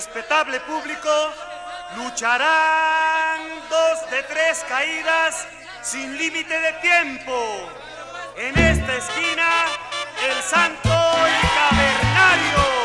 respetable público, lucharán dos de tres caídas sin límite de tiempo. En esta esquina, el santo y cavernario.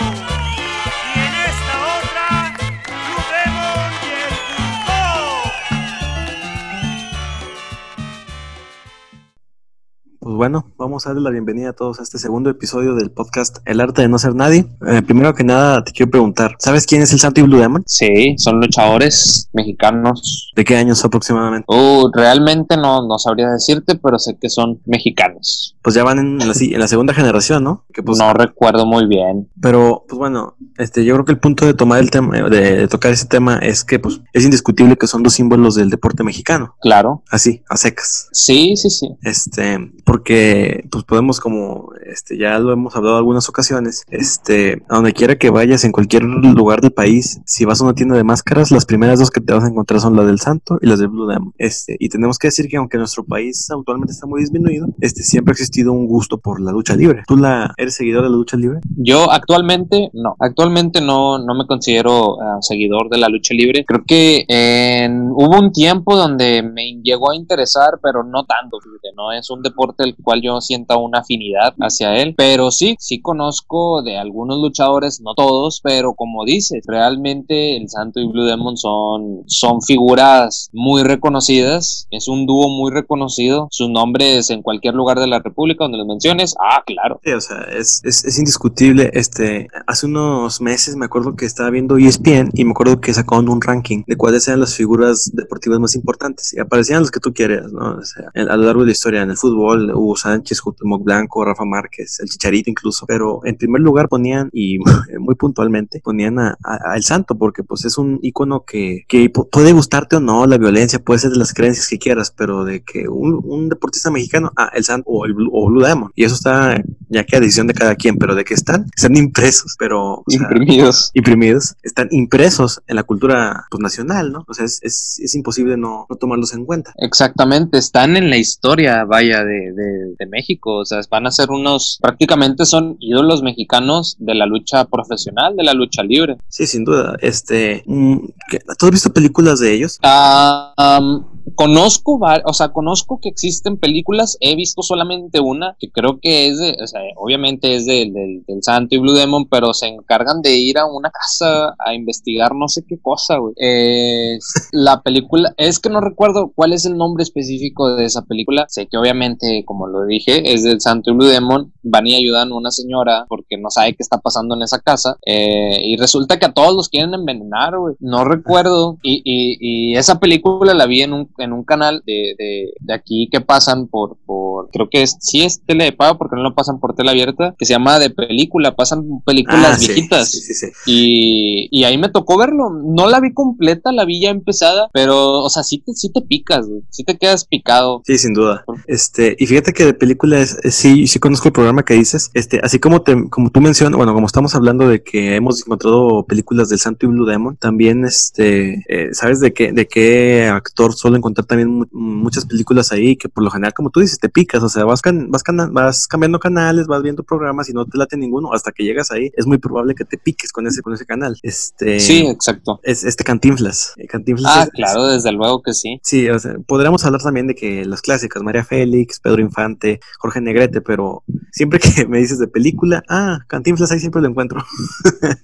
Pues bueno, vamos a darle la bienvenida a todos a este segundo episodio del podcast El arte de no ser nadie. Eh, primero que nada, te quiero preguntar, ¿sabes quién es el Santo y Blue Demon? Sí, son luchadores mexicanos. ¿De qué años aproximadamente? Uh, realmente no, no sabría decirte, pero sé que son mexicanos. Pues ya van en la, en la segunda generación, ¿no? Que pues, no recuerdo muy bien. Pero, pues bueno, este, yo creo que el punto de tomar el tema, de, de tocar ese tema es que pues es indiscutible que son dos símbolos del deporte mexicano. Claro. Así, a secas. Sí, sí, sí. Este, porque pues podemos como, este, ya lo hemos hablado algunas ocasiones, este, a donde quiera que vayas, en cualquier lugar del país, si vas a una tienda de máscaras, las primeras dos que te vas a encontrar son la del Santo y las del Blue Demon. Este, y tenemos que decir que aunque nuestro país actualmente está muy disminuido, este, siempre ha existido un gusto por la lucha libre. ¿Tú la, eres seguidor de la lucha libre? Yo actualmente no, actualmente no, no me considero uh, seguidor de la lucha libre. Creo que en, hubo un tiempo donde me llegó a interesar, pero no tanto, no es un deporte cual yo sienta una afinidad hacia él, pero sí, sí conozco de algunos luchadores, no todos, pero como dices, realmente el Santo y Blue Demon son, son figuras muy reconocidas, es un dúo muy reconocido, sus nombres en cualquier lugar de la República donde los menciones, ah, claro. Sí, o sea, es, es, es indiscutible, este, hace unos meses me acuerdo que estaba viendo ESPN y me acuerdo que sacaron un ranking de cuáles eran las figuras deportivas más importantes y aparecían los que tú quieras, ¿no? O sea, a lo largo de la historia, en el fútbol, Hugo Sánchez, Cuauhtémoc Blanco, Rafa Márquez, el Chicharito incluso, pero en primer lugar ponían, y muy puntualmente, ponían a, a, a El Santo, porque pues es un icono que, que, puede gustarte o no, la violencia puede ser de las creencias que quieras, pero de que un, un deportista mexicano, ah, El Santo o el Blue, o Blue y eso está ya que a decisión de cada quien, pero de que están, están impresos, pero... O sea, imprimidos. Imprimidos, están impresos en la cultura pues, nacional, ¿no? O sea, es, es, es imposible no, no, tomarlos en cuenta. Exactamente, están en la historia, vaya, de, de, de México, o sea, van a ser unos, prácticamente son ídolos mexicanos de la lucha profesional, de la lucha libre. Sí, sin duda. Este, ¿tú has visto películas de ellos? Um, conozco, o sea, conozco que existen películas, he visto solamente una, que creo que es de, o sea, obviamente es del, Santo y Blue Demon, pero se encargan de ir a una casa a investigar no sé qué cosa, güey. Eh, la película, es que no recuerdo cuál es el nombre específico de esa película, sé que obviamente, como lo dije, es del Santo y Blue Demon, van y ayudan a una señora porque no sabe qué está pasando en esa casa, eh, y resulta que a todos los quieren envenenar, güey. No recuerdo, y esa película la vi en un en un canal de, de, de, aquí que pasan por, por, creo que es, sí es tele de pago porque no lo pasan por tele abierta, que se llama de película, pasan películas ah, viejitas. Sí, sí, sí, y, y, ahí me tocó verlo. No la vi completa, la vi ya empezada, pero, o sea, sí te, sí te picas, güey. sí te quedas picado. Sí, sin duda. Este, y fíjate que de películas, sí, sí conozco el programa que dices, este, así como te, como tú mencionas, bueno, como estamos hablando de que hemos encontrado películas del Santo y Blue Demon, también, este, eh, ¿sabes de qué, de qué actor suelen encontrar también muchas películas ahí que por lo general, como tú dices, te picas, o sea, vas, can vas, can vas cambiando canales, vas viendo programas y no te late ninguno, hasta que llegas ahí, es muy probable que te piques con ese, con ese canal. Este, sí, exacto. Es este Cantinflas. Cantinflas ah, es, claro, desde luego que sí. Sí, o sea, podríamos hablar también de que las clásicas, María Félix, Pedro Infante, Jorge Negrete, pero siempre que me dices de película, ah, Cantinflas ahí siempre lo encuentro.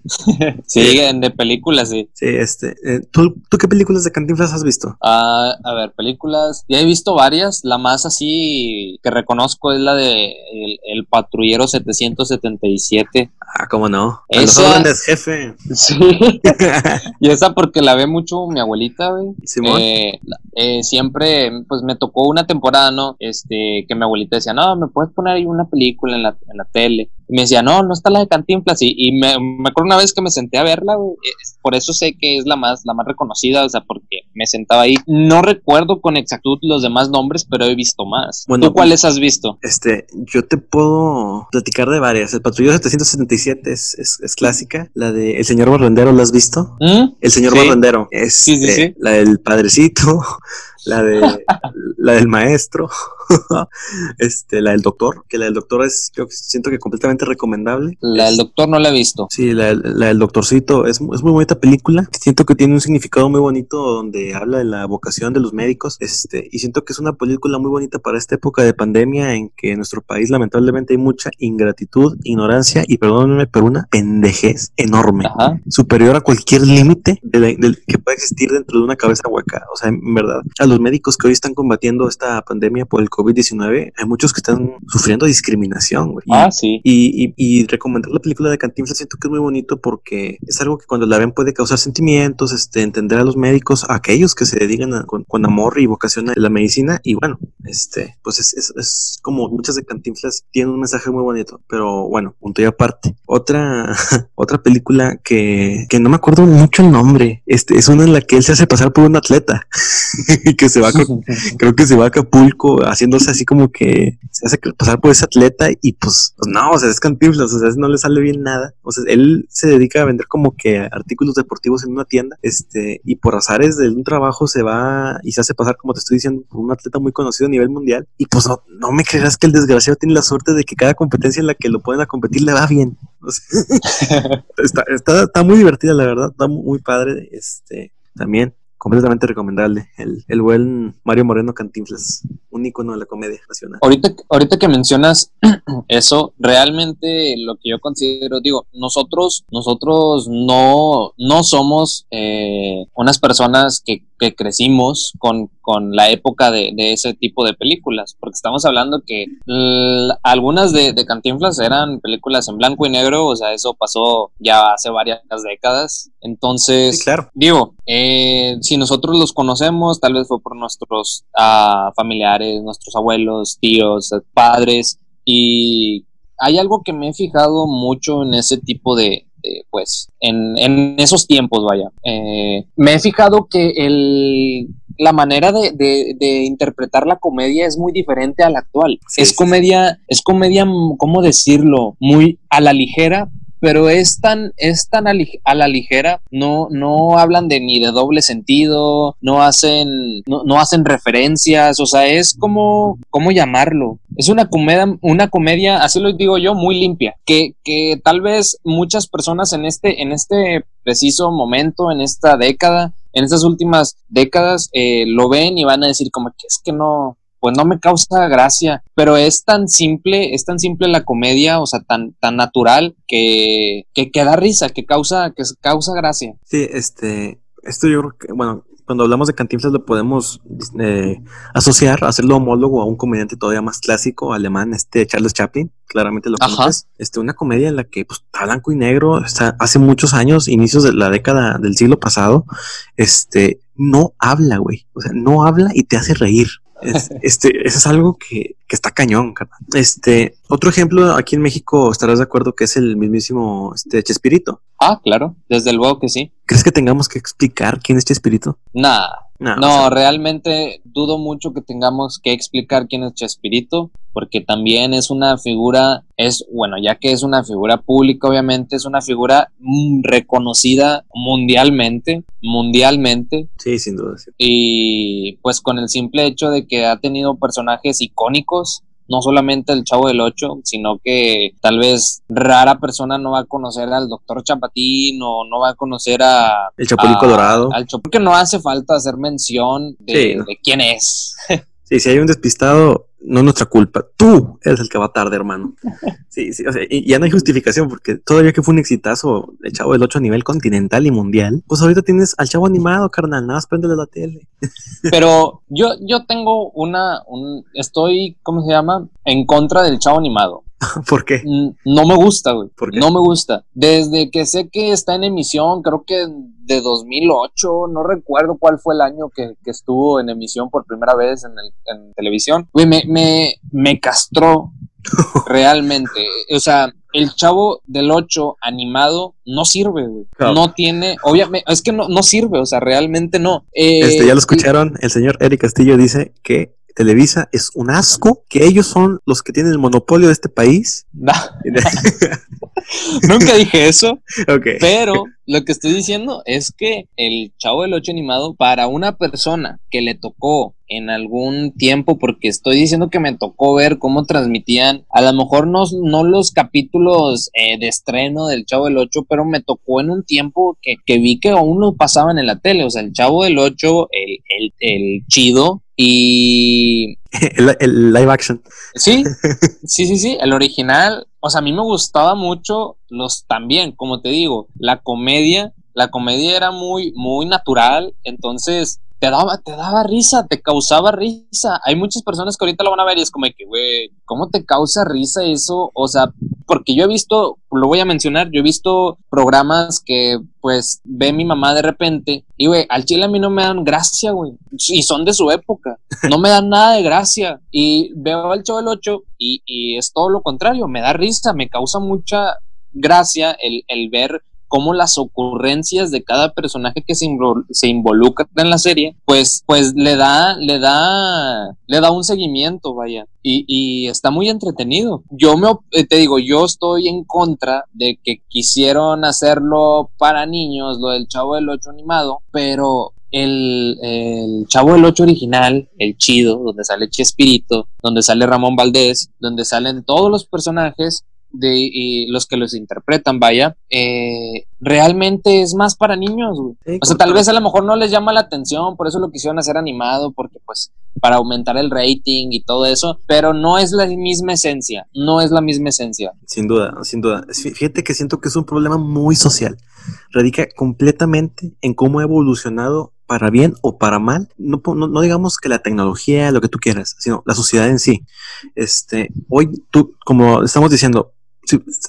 sí, de películas, sí. Sí, este, eh, ¿tú, ¿tú, qué películas de Cantinflas has visto? Uh, a ver, películas. Ya he visto varias. La más así que reconozco es la de El, el Patrullero 777. Ah, cómo no. Esa, los jefe. Sí. y esa porque la ve mucho mi abuelita, güey. Eh, eh, siempre, pues me tocó una temporada, ¿no? Este, que mi abuelita decía, no, me puedes poner ahí una película en la, en la tele. Y me decía, no, no está la de Cantinflas. Y, y me, me, acuerdo una vez que me senté a verla, güey. Por eso sé que es la más, la más reconocida, o sea, porque me sentaba ahí. No recuerdo con exactitud los demás nombres, pero he visto más. Bueno, ¿Tú cuáles has visto? Este, yo te puedo platicar de varias. El Patrullero 777 es, es, es clásica. La de El Señor Barrendero, ¿la has visto? ¿Mm? El Señor sí. Barrendero. Es sí, sí, eh, la del Padrecito. La de la del maestro, este, la del doctor, que la del doctor es, yo siento que completamente recomendable. La del doctor no la he visto. Sí, la, la del doctorcito es, es, muy bonita película. Siento que tiene un significado muy bonito donde habla de la vocación de los médicos. Este, y siento que es una película muy bonita para esta época de pandemia en que en nuestro país lamentablemente hay mucha ingratitud, ignorancia y perdónenme, pero una pendejez enorme, superior a cualquier límite que pueda existir dentro de una cabeza hueca. O sea, en verdad, a los médicos que hoy están combatiendo esta pandemia por el COVID-19, hay muchos que están sufriendo discriminación, güey. Ah, sí. Y, y, recomendar la película de Cantinflas siento que es muy bonito porque es algo que cuando la ven puede causar sentimientos, este, entender a los médicos, a aquellos que se dedican con, amor y vocación a la medicina. Y bueno, este, pues es, es, es como muchas de Cantinflas tienen un mensaje muy bonito, pero bueno, punto y aparte. Otra, otra película que, que no me acuerdo mucho el nombre, este, es una en la que él se hace pasar por un atleta que se va, creo que se va a Acapulco haciéndose así como que se hace pasar por ese atleta y pues, pues no, o sea, es cantinflas, o sea, no le sale bien nada. O sea, él se dedica a vender como que artículos deportivos en una tienda, este, y por azares de un trabajo se va y se hace pasar, como te estoy diciendo, por un atleta muy conocido a nivel mundial. Y pues no, no me creas que el desgraciado tiene la suerte de que cada competencia en la que lo pueden a competir le va bien. está, está, está muy divertida, la verdad, está muy padre, este, también completamente recomendable. El, el buen Mario Moreno Cantinflas, un icono de la comedia nacional. Ahorita, ahorita que mencionas eso, realmente lo que yo considero, digo, nosotros, nosotros no, no somos eh, unas personas que, que crecimos con, con, la época de, de, ese tipo de películas, porque estamos hablando que algunas de, de, Cantinflas eran películas en blanco y negro, o sea, eso pasó ya hace varias décadas. Entonces, claro. digo, eh, si nosotros los conocemos, tal vez fue por nuestros uh, familiares, nuestros abuelos, tíos, padres, y hay algo que me he fijado mucho en ese tipo de, de pues, en, en, esos tiempos, vaya. Eh, me he fijado que el, la manera de, de, de, interpretar la comedia es muy diferente a la actual. Sí, es comedia, es comedia, ¿cómo decirlo? Muy a la ligera, pero es tan, es tan a, la ligera, no, no hablan de ni de doble sentido, no hacen, no, no, hacen referencias, o sea, es como, ¿cómo llamarlo? Es una comedia, una comedia, así lo digo yo, muy limpia, que, que tal vez muchas personas en este, en este preciso momento, en esta década, en estas últimas décadas, eh, lo ven y van a decir como que es que no, pues no me causa gracia, pero es tan simple, es tan simple la comedia, o sea, tan, tan natural que, que, que da risa, que causa, que causa gracia. Sí, este, esto yo creo que, bueno, cuando hablamos de Cantinflas lo podemos eh, asociar, hacerlo homólogo a un comediante todavía más clásico alemán, este Charles Chaplin, claramente lo conoces. Este, una comedia en la que pues, está blanco y negro, está, hace muchos años, inicios de la década del siglo pasado, este, no habla, güey, o sea, no habla y te hace reír. Es, este, eso es algo que, que está cañón, carnal. Este, otro ejemplo aquí en México, estarás de acuerdo que es el mismísimo este, Chespirito. Ah, claro, desde luego que sí. ¿Crees que tengamos que explicar quién es Chespirito? Nah, no, no o sea, realmente dudo mucho que tengamos que explicar quién es Chespirito, porque también es una figura, es, bueno, ya que es una figura pública, obviamente, es una figura reconocida mundialmente, mundialmente. Sí, sin duda. Sí. Y pues con el simple hecho de que ha tenido personajes icónicos, no solamente el Chavo del Ocho, sino que tal vez rara persona no va a conocer al doctor Chapatín o no va a conocer a... El Chapulín Colorado. Al Chapulín, porque no hace falta hacer mención de, sí, ¿no? de quién es. sí, si hay un despistado, no es nuestra culpa. Tú eres el que va tarde, hermano. Sí, sí, o sea, y ya no hay justificación porque todavía que fue un exitazo el Chavo del 8 a nivel continental y mundial, pues ahorita tienes al Chavo animado, carnal, nada más préndele la tele. Pero yo, yo tengo una, un, estoy, ¿cómo se llama? En contra del Chavo animado. ¿Por qué? No me gusta, güey. No me gusta. Desde que sé que está en emisión, creo que de 2008, no recuerdo cuál fue el año que, que estuvo en emisión por primera vez en, el, en televisión. Güey, me, me, me castró realmente. O sea, el chavo del 8 animado no sirve, güey. Claro. No tiene, obviamente, es que no, no sirve, o sea, realmente no. Eh, este, ya lo escucharon, el señor Eric Castillo dice que Televisa es un asco, que ellos son los que tienen el monopolio de este país. No. Nunca dije eso. Okay. Pero lo que estoy diciendo es que el Chavo del Ocho animado, para una persona que le tocó en algún tiempo, porque estoy diciendo que me tocó ver cómo transmitían, a lo mejor no, no los capítulos eh, de estreno del Chavo del 8, pero me tocó en un tiempo que, que, vi que aún lo pasaban en la tele, o sea, el Chavo del 8, el, el, el chido, y... el, live action. Sí, sí, sí, sí, el original. O sea, a mí me gustaba mucho los también, como te digo, la comedia. La comedia era muy, muy natural, entonces te daba, te daba risa, te causaba risa. Hay muchas personas que ahorita lo van a ver y es como que, güey, ¿cómo te causa risa eso? O sea, porque yo he visto, lo voy a mencionar, yo he visto programas que pues ve mi mamá de repente y, güey, al chile a mí no me dan gracia, güey. Y son de su época, no me dan nada de gracia. Y veo el show del 8 y, y es todo lo contrario, me da risa, me causa mucha gracia el, el ver cómo las ocurrencias de cada personaje que se, se involucra en la serie, pues, pues le da, le da, le da un seguimiento, vaya. Y, y está muy entretenido. Yo me, eh, te digo, yo estoy en contra de que quisieron hacerlo para niños, lo del Chavo del Ocho animado, pero el, el, Chavo del Ocho original, el chido, donde sale Chespirito, donde sale Ramón Valdés, donde salen todos los personajes, de y los que los interpretan, vaya, eh, realmente es más para niños, o sea, tal vez a lo mejor no les llama la atención, por eso lo quisieron hacer animado, porque pues para aumentar el rating y todo eso, pero no es la misma esencia, no es la misma esencia. Sin duda, sin duda. Fíjate que siento que es un problema muy social. Radica completamente en cómo ha evolucionado para bien o para mal, no, no, digamos que la tecnología, lo que tú quieras, sino la sociedad en sí. Este, hoy tú, como estamos diciendo,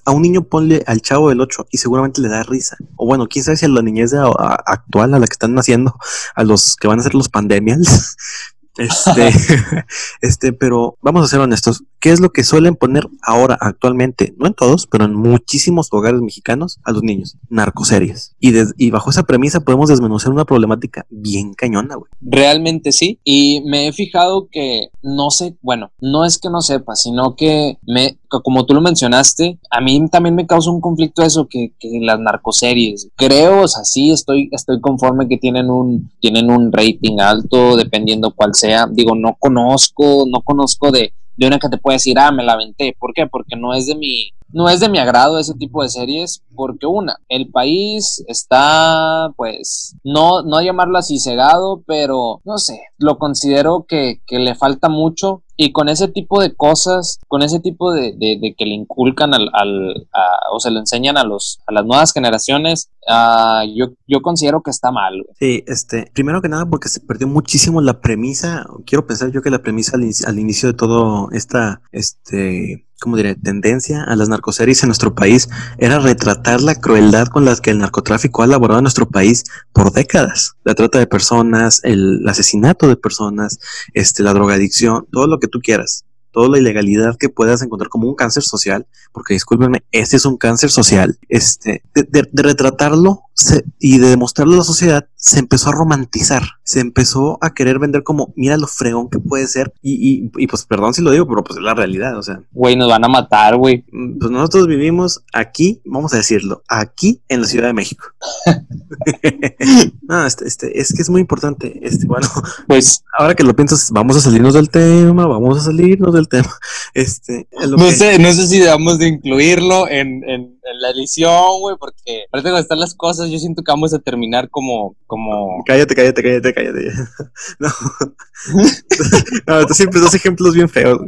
a un niño ponle al chavo del 8 y seguramente le da risa. O bueno, quién sabe si a la niñez actual, a la que están naciendo, a los que van a ser los pandemials, este, este, pero vamos a ser honestos. ¿Qué es lo que suelen poner ahora, actualmente? No en todos, pero en muchísimos hogares mexicanos a los niños. Narcoseries. Y, y bajo esa premisa podemos desmenuzar una problemática bien cañona, güey. Realmente sí. Y me he fijado que no sé, bueno, no es que no sepa, sino que me, como tú lo mencionaste, a mí también me causa un conflicto eso que, que las narcoseries. Creo, o sea, sí estoy, estoy conforme que tienen un, tienen un rating alto, dependiendo cuál sea. Digo, no conozco, no conozco de, de una que te puede decir, ah, me la aventé. ¿Por qué? Porque no es de mi, no es de mi agrado ese tipo de series, porque una, el país está, pues, no, no llamarlo así cegado, pero no sé, lo considero que, que le falta mucho y con ese tipo de cosas, con ese tipo de, de, que le inculcan al, al o se le enseñan a, los, a las nuevas generaciones, uh, yo, yo considero que está mal. Sí, este, primero que nada porque se perdió muchísimo la premisa, quiero pensar yo que la premisa al, inicio de todo esta, este, como diré, tendencia a las narcoseries en nuestro país era retratar la crueldad con la que el narcotráfico ha elaborado en nuestro país por décadas. La trata de personas, el asesinato de personas, este, la drogadicción, todo lo que tú quieras toda la ilegalidad que puedas encontrar como un cáncer social, porque discúlpenme, este es un cáncer social, este, de, retratarlo y de demostrarlo a la sociedad, se empezó a romantizar, se empezó a querer vender como, mira lo fregón que puede ser, y, y, pues perdón si lo digo, pero pues es la realidad, o sea. Güey, nos van a matar, güey. Mm, pues nosotros vivimos aquí, vamos a decirlo, aquí en la Ciudad de México. no, este, este, es que es muy importante, este, bueno, pues ahora que lo piensas, vamos a salirnos del tema, vamos a salirnos del tema. Este, no sé, no sé si debemos de incluirlo en, en, la edición, güey, porque parece que están las cosas, yo siento que vamos a terminar como, como. Cállate, cállate, cállate, cállate. No. no, tú siempre das ejemplos bien feos,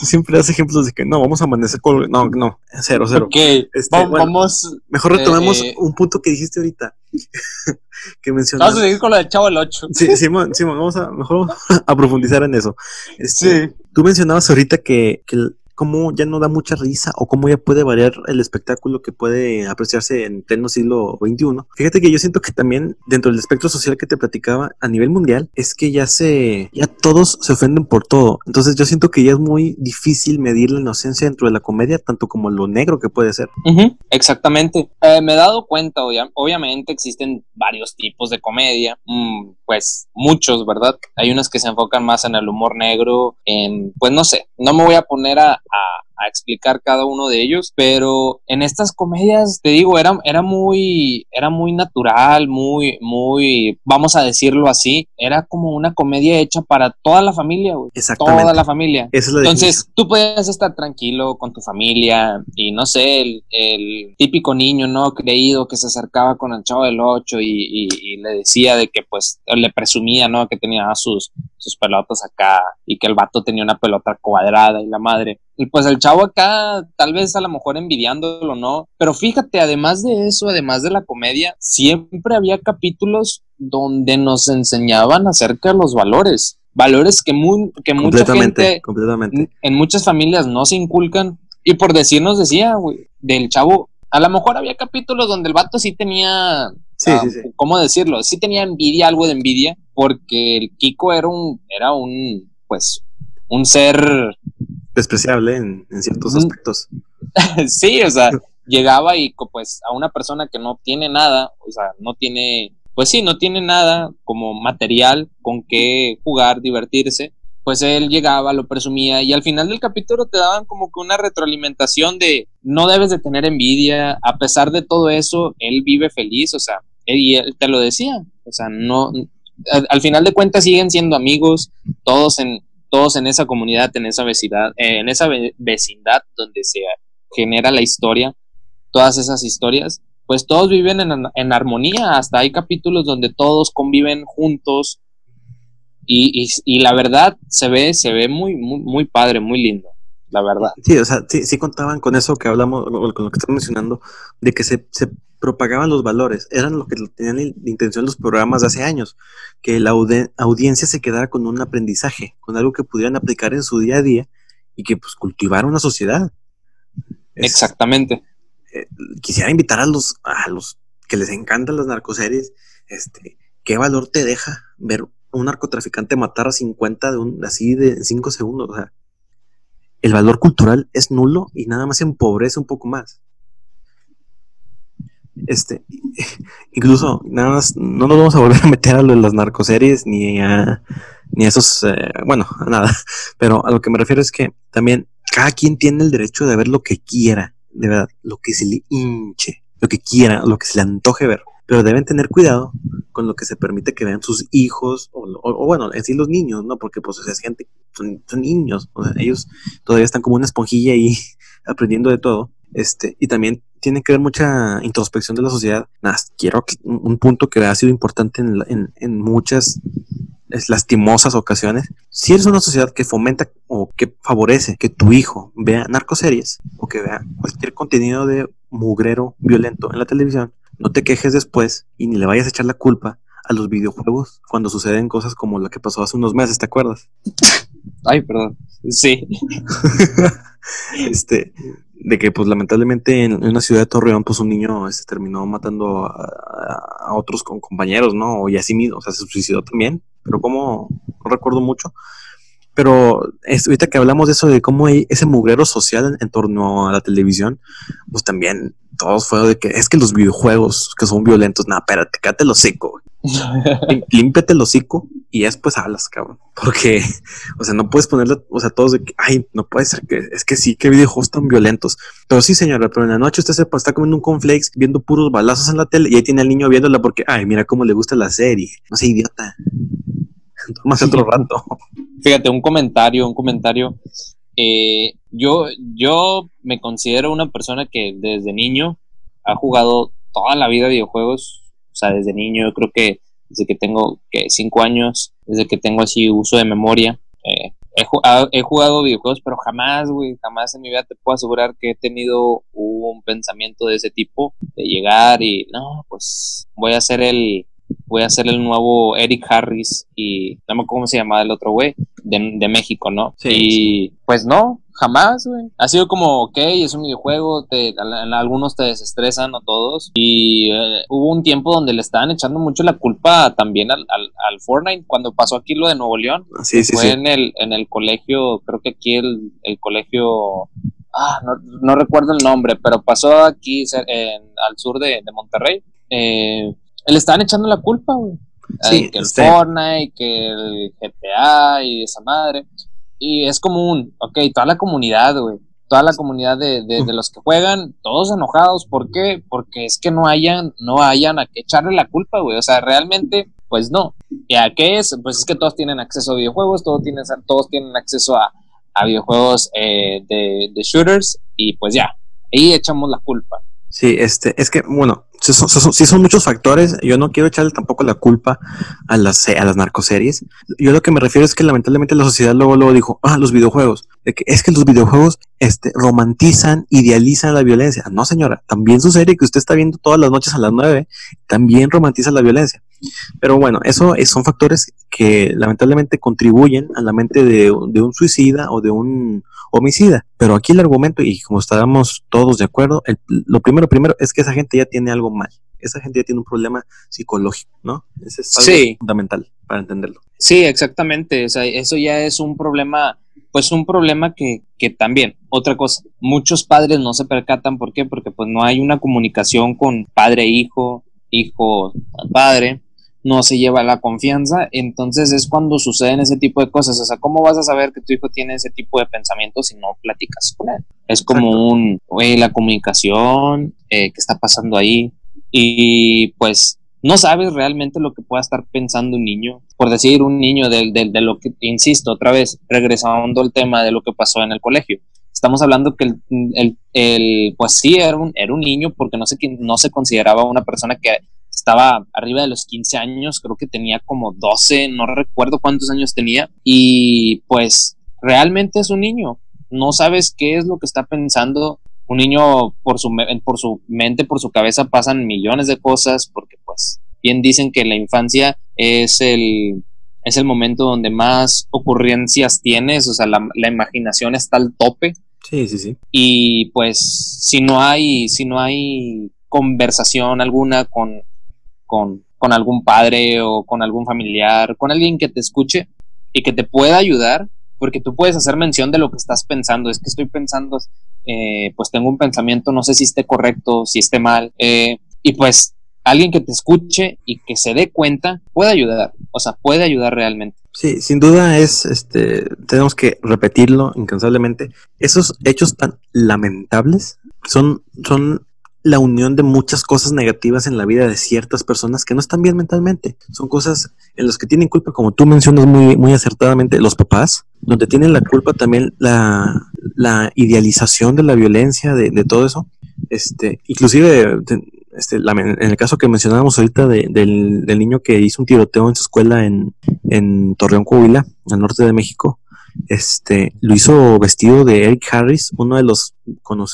Tú siempre das ejemplos de que no, vamos a amanecer con. No, no, cero, cero. Ok, este, vamos. mejor retomemos eh, un punto que dijiste ahorita. que mencionaste. Vamos a seguir con lo del chavo el 8. Sí, Simón, Simón, vamos a mejor a profundizar en eso. Este, sí. Tú mencionabas ahorita que, que cómo ya no da mucha risa o cómo ya puede variar el espectáculo que puede apreciarse en pleno siglo XXI. Fíjate que yo siento que también dentro del espectro social que te platicaba a nivel mundial es que ya se, ya todos se ofenden por todo. Entonces yo siento que ya es muy difícil medir la inocencia dentro de la comedia, tanto como lo negro que puede ser. exactamente. Eh, me he dado cuenta, obviamente existen varios tipos de comedia, mm, pues muchos, ¿verdad? Hay unos que se enfocan más en el humor negro, en, pues no sé, no me voy a poner a, a explicar cada uno de ellos, pero en estas comedias, te digo, era, era muy, era muy natural, muy, muy, vamos a decirlo así, era como una comedia hecha para toda la familia, güey. Exactamente. Toda la familia. Esa es la Entonces, definición. tú puedes estar tranquilo con tu familia y no sé, el, el típico niño, ¿no? Creído que se acercaba con el chavo del 8 y, y- y le decía de que, pues, le presumía, ¿no? Que tenía sus, sus pelotas acá y que el vato tenía una pelota cuadrada y la madre. Y pues el chavo acá, tal vez a lo mejor envidiándolo, ¿no? Pero fíjate, además de eso, además de la comedia, siempre había capítulos donde nos enseñaban acerca de los valores. Valores que, muy, que mucha gente completamente. en muchas familias no se inculcan. Y por decirnos decía, güey, del chavo, a lo mejor había capítulos donde el vato sí tenía, Sí, ah, sí, sí. ¿cómo decirlo? Sí tenía envidia, algo de envidia, porque el Kiko era un, era un, pues, un ser, Despreciable en, en ciertos Mm. aspectos. sí, o sea, llegaba y pues a una persona que no tiene nada, o sea, no tiene, pues sí, no tiene nada como material con que jugar, divertirse, pues él llegaba, lo presumía y al final del capítulo te daban como que una retroalimentación de no debes de tener envidia, a pesar de todo eso, él vive feliz, o sea, él, y él te lo decía, o sea, no, al, al final de cuentas siguen siendo amigos, todos en, todos en esa comunidad, en esa vecindad, eh, en esa ve- vecindad donde se genera la historia, todas esas historias, pues todos viven en, armonía, hasta hay capítulos donde todos conviven juntos y, y- y la verdad se ve, se ve muy, muy, padre, muy lindo, la verdad. Sí, o sea, sí, sí contaban con eso que hablamos, con lo que estamos mencionando, de que se propagaban los valores. Eran lo que tenían la intención los programas de hace años, que la audi- audiencia se quedara con un aprendizaje, con algo que pudieran aplicar en su día a día y que pues cultivara una sociedad. Es- Exactamente. quisiera invitar a los, a los que les encantan las narcoseries, este, ¿qué valor te deja ver un narcotraficante matar a 50 de un, así de 5 segundos? O sea, el valor cultural es nulo y nada más empobrece un poco más. Este, incluso, nada más, no nos vamos a volver a meter a lo de las narcoseries ni a, ni esos, eh, bueno, a nada, pero a lo que me refiero es que también cada quien tiene el derecho de ver lo que quiera, de verdad, lo que se le hinche, lo que quiera, lo que se le antoje ver, pero deben tener cuidado con lo que se permite que vean sus hijos, o, o- o bueno, en sí los niños, ¿no? Porque pues es gente, son, son niños, o sea, ellos todavía están como una esponjilla ahí aprendiendo de todo, este, y también tiene que ver mucha introspección de la sociedad. Nada, quiero que- un, un punto que ha sido importante en, en, en muchas lastimosas ocasiones. Si eres una sociedad que fomenta o que favorece que tu hijo vea narcoseries o que vea cualquier contenido de mugrero violento en la televisión, no te quejes después y ni le vayas a echar la culpa a los videojuegos cuando suceden cosas como la que pasó hace unos meses, ¿te acuerdas? Ay, perdón. Sí, este, de que pues lamentablemente en, una ciudad de Torreón pues un niño se terminó matando a, a- a otros con compañeros, ¿no? Y así mismo, o sea, se suicidó también, pero como, no recuerdo mucho. Pero es- ahorita que hablamos de eso, de cómo hay ese mugrero social en, torno a la televisión, pues también todos fue de que es que los videojuegos que son violentos, nada, espérate, cállate el hocico, límpiate el hocico y después hablas, cabrón. Porque, o sea, no puedes ponerle, o sea, todos de que, ay, no puede ser que, es que sí, que videojuegos tan violentos. Pero sí, señora, pero en la noche usted se está comiendo un cornflakes, viendo puros balazos en la tele y ahí tiene al niño viéndola porque, ay, mira cómo le gusta la serie. No sé, idiota. Tómase otro rato. Fíjate, un comentario, un comentario. Eh, yo, yo me considero una persona que desde niño ha jugado toda la vida videojuegos. O sea, desde niño, yo creo que desde que tengo que cinco años, desde que tengo así uso de memoria, eh, ha- he jugado videojuegos, pero jamás, güey, jamás en mi vida te puedo asegurar que he tenido un pensamiento de ese tipo, de llegar y, no, pues voy a hacer el, voy a ser el nuevo Eric Harris y no me acuerdo cómo se llamaba el otro güey de, de México, ¿no? Sí, y pues no, jamás, güey. Ha sido como, ok, es un videojuego, te, al- algunos te desestresan, no todos. Y eh, hubo un tiempo donde le estaban echando mucho la culpa también al, al, al Fortnite cuando pasó aquí lo de Nuevo León. Sí, sí, Fue sí. en el, en el colegio, creo que aquí el, el colegio, ah, no, no recuerdo el nombre, pero pasó aquí en, al sur de, de Monterrey. Eh, le estaban echando la culpa, güey. Sí, Ay, que el este- Fortnite, que el GTA y esa madre. Y es común, ok, toda la comunidad, güey. toda la comunidad de, de, los que juegan, todos enojados. ¿Por qué? Porque es que no hayan, no hayan a qué echarle la culpa, güey. O sea, realmente, pues no. ¿Y a qué es? Pues es que todos tienen acceso a videojuegos, todos tienen, todos tienen acceso a, a videojuegos eh, de, de shooters y pues ya, ahí echamos la culpa. Sí, este, es que, bueno, si son, muchos factores. Yo no quiero echarle tampoco la culpa a las, a las narcoseries. Yo lo que me refiero es que lamentablemente la sociedad luego, luego dijo, ah, los videojuegos. De que es que los videojuegos este, romantizan, idealizan la violencia. No, señora, también su serie que usted está viendo todas las noches a las nueve, también romantiza la violencia. Pero bueno, eso son factores que lamentablemente contribuyen a la mente de, de un suicida o de un homicida. Pero aquí el argumento, y como estábamos todos de acuerdo, lo primero, primero es que esa gente ya tiene algo mal. Esa gente ya tiene un problema psicológico, ¿no? Ese es algo fundamental para entenderlo. Sí, exactamente. O sea, eso ya es un problema, pues un problema que, que también, otra cosa, muchos padres no se percatan, ¿por qué? Porque pues no hay una comunicación con padre-hijo, hijo-padre, no se lleva la confianza, entonces es cuando suceden ese tipo de cosas. O sea, ¿cómo vas a saber que tu hijo tiene ese tipo de pensamientos si no platicas con él? Es como un, oye, la comunicación, eh, ¿qué está pasando ahí? Y pues no sabes realmente lo que pueda estar pensando un niño. Por decir, un niño de, de, lo que, insisto, otra vez, regresando al tema de lo que pasó en el colegio. Estamos hablando que el, el, el pues sí, era un, era un niño porque no se, no se consideraba una persona que estaba arriba de los 15 años, creo que tenía como 12, no recuerdo cuántos años tenía, y pues realmente es un niño, no sabes qué es lo que está pensando. Un niño por su, por su mente, por su cabeza pasan millones de cosas, porque pues bien dicen que la infancia es el, es el momento donde más ocurrencias tienes, o sea, la, la imaginación está al tope. Sí, sí, sí. Y pues si no hay, si no hay conversación alguna con, con, algún padre o con algún familiar, con alguien que te escuche y que te pueda ayudar, porque tú puedes hacer mención de lo que estás pensando. Es que estoy pensando, eh, pues tengo un pensamiento, no sé si esté correcto, si esté mal, eh, y pues alguien que te escuche y que se dé cuenta puede ayudar, o sea, puede ayudar realmente. Sí, sin duda es, este, tenemos que repetirlo incansablemente. Esos hechos tan lamentables son, son la unión de muchas cosas negativas en la vida de ciertas personas que no están bien mentalmente. Son cosas en las que tienen culpa, como tú mencionas muy, muy acertadamente, los papás, donde tienen la culpa también la, la idealización de la violencia, de, de, todo eso. Este, inclusive, este, en el caso que mencionábamos ahorita del, del, niño que hizo un tiroteo en su escuela en, en Torreón, Coahuila, al norte de México, este, lo hizo vestido de Eric Harris, uno de los,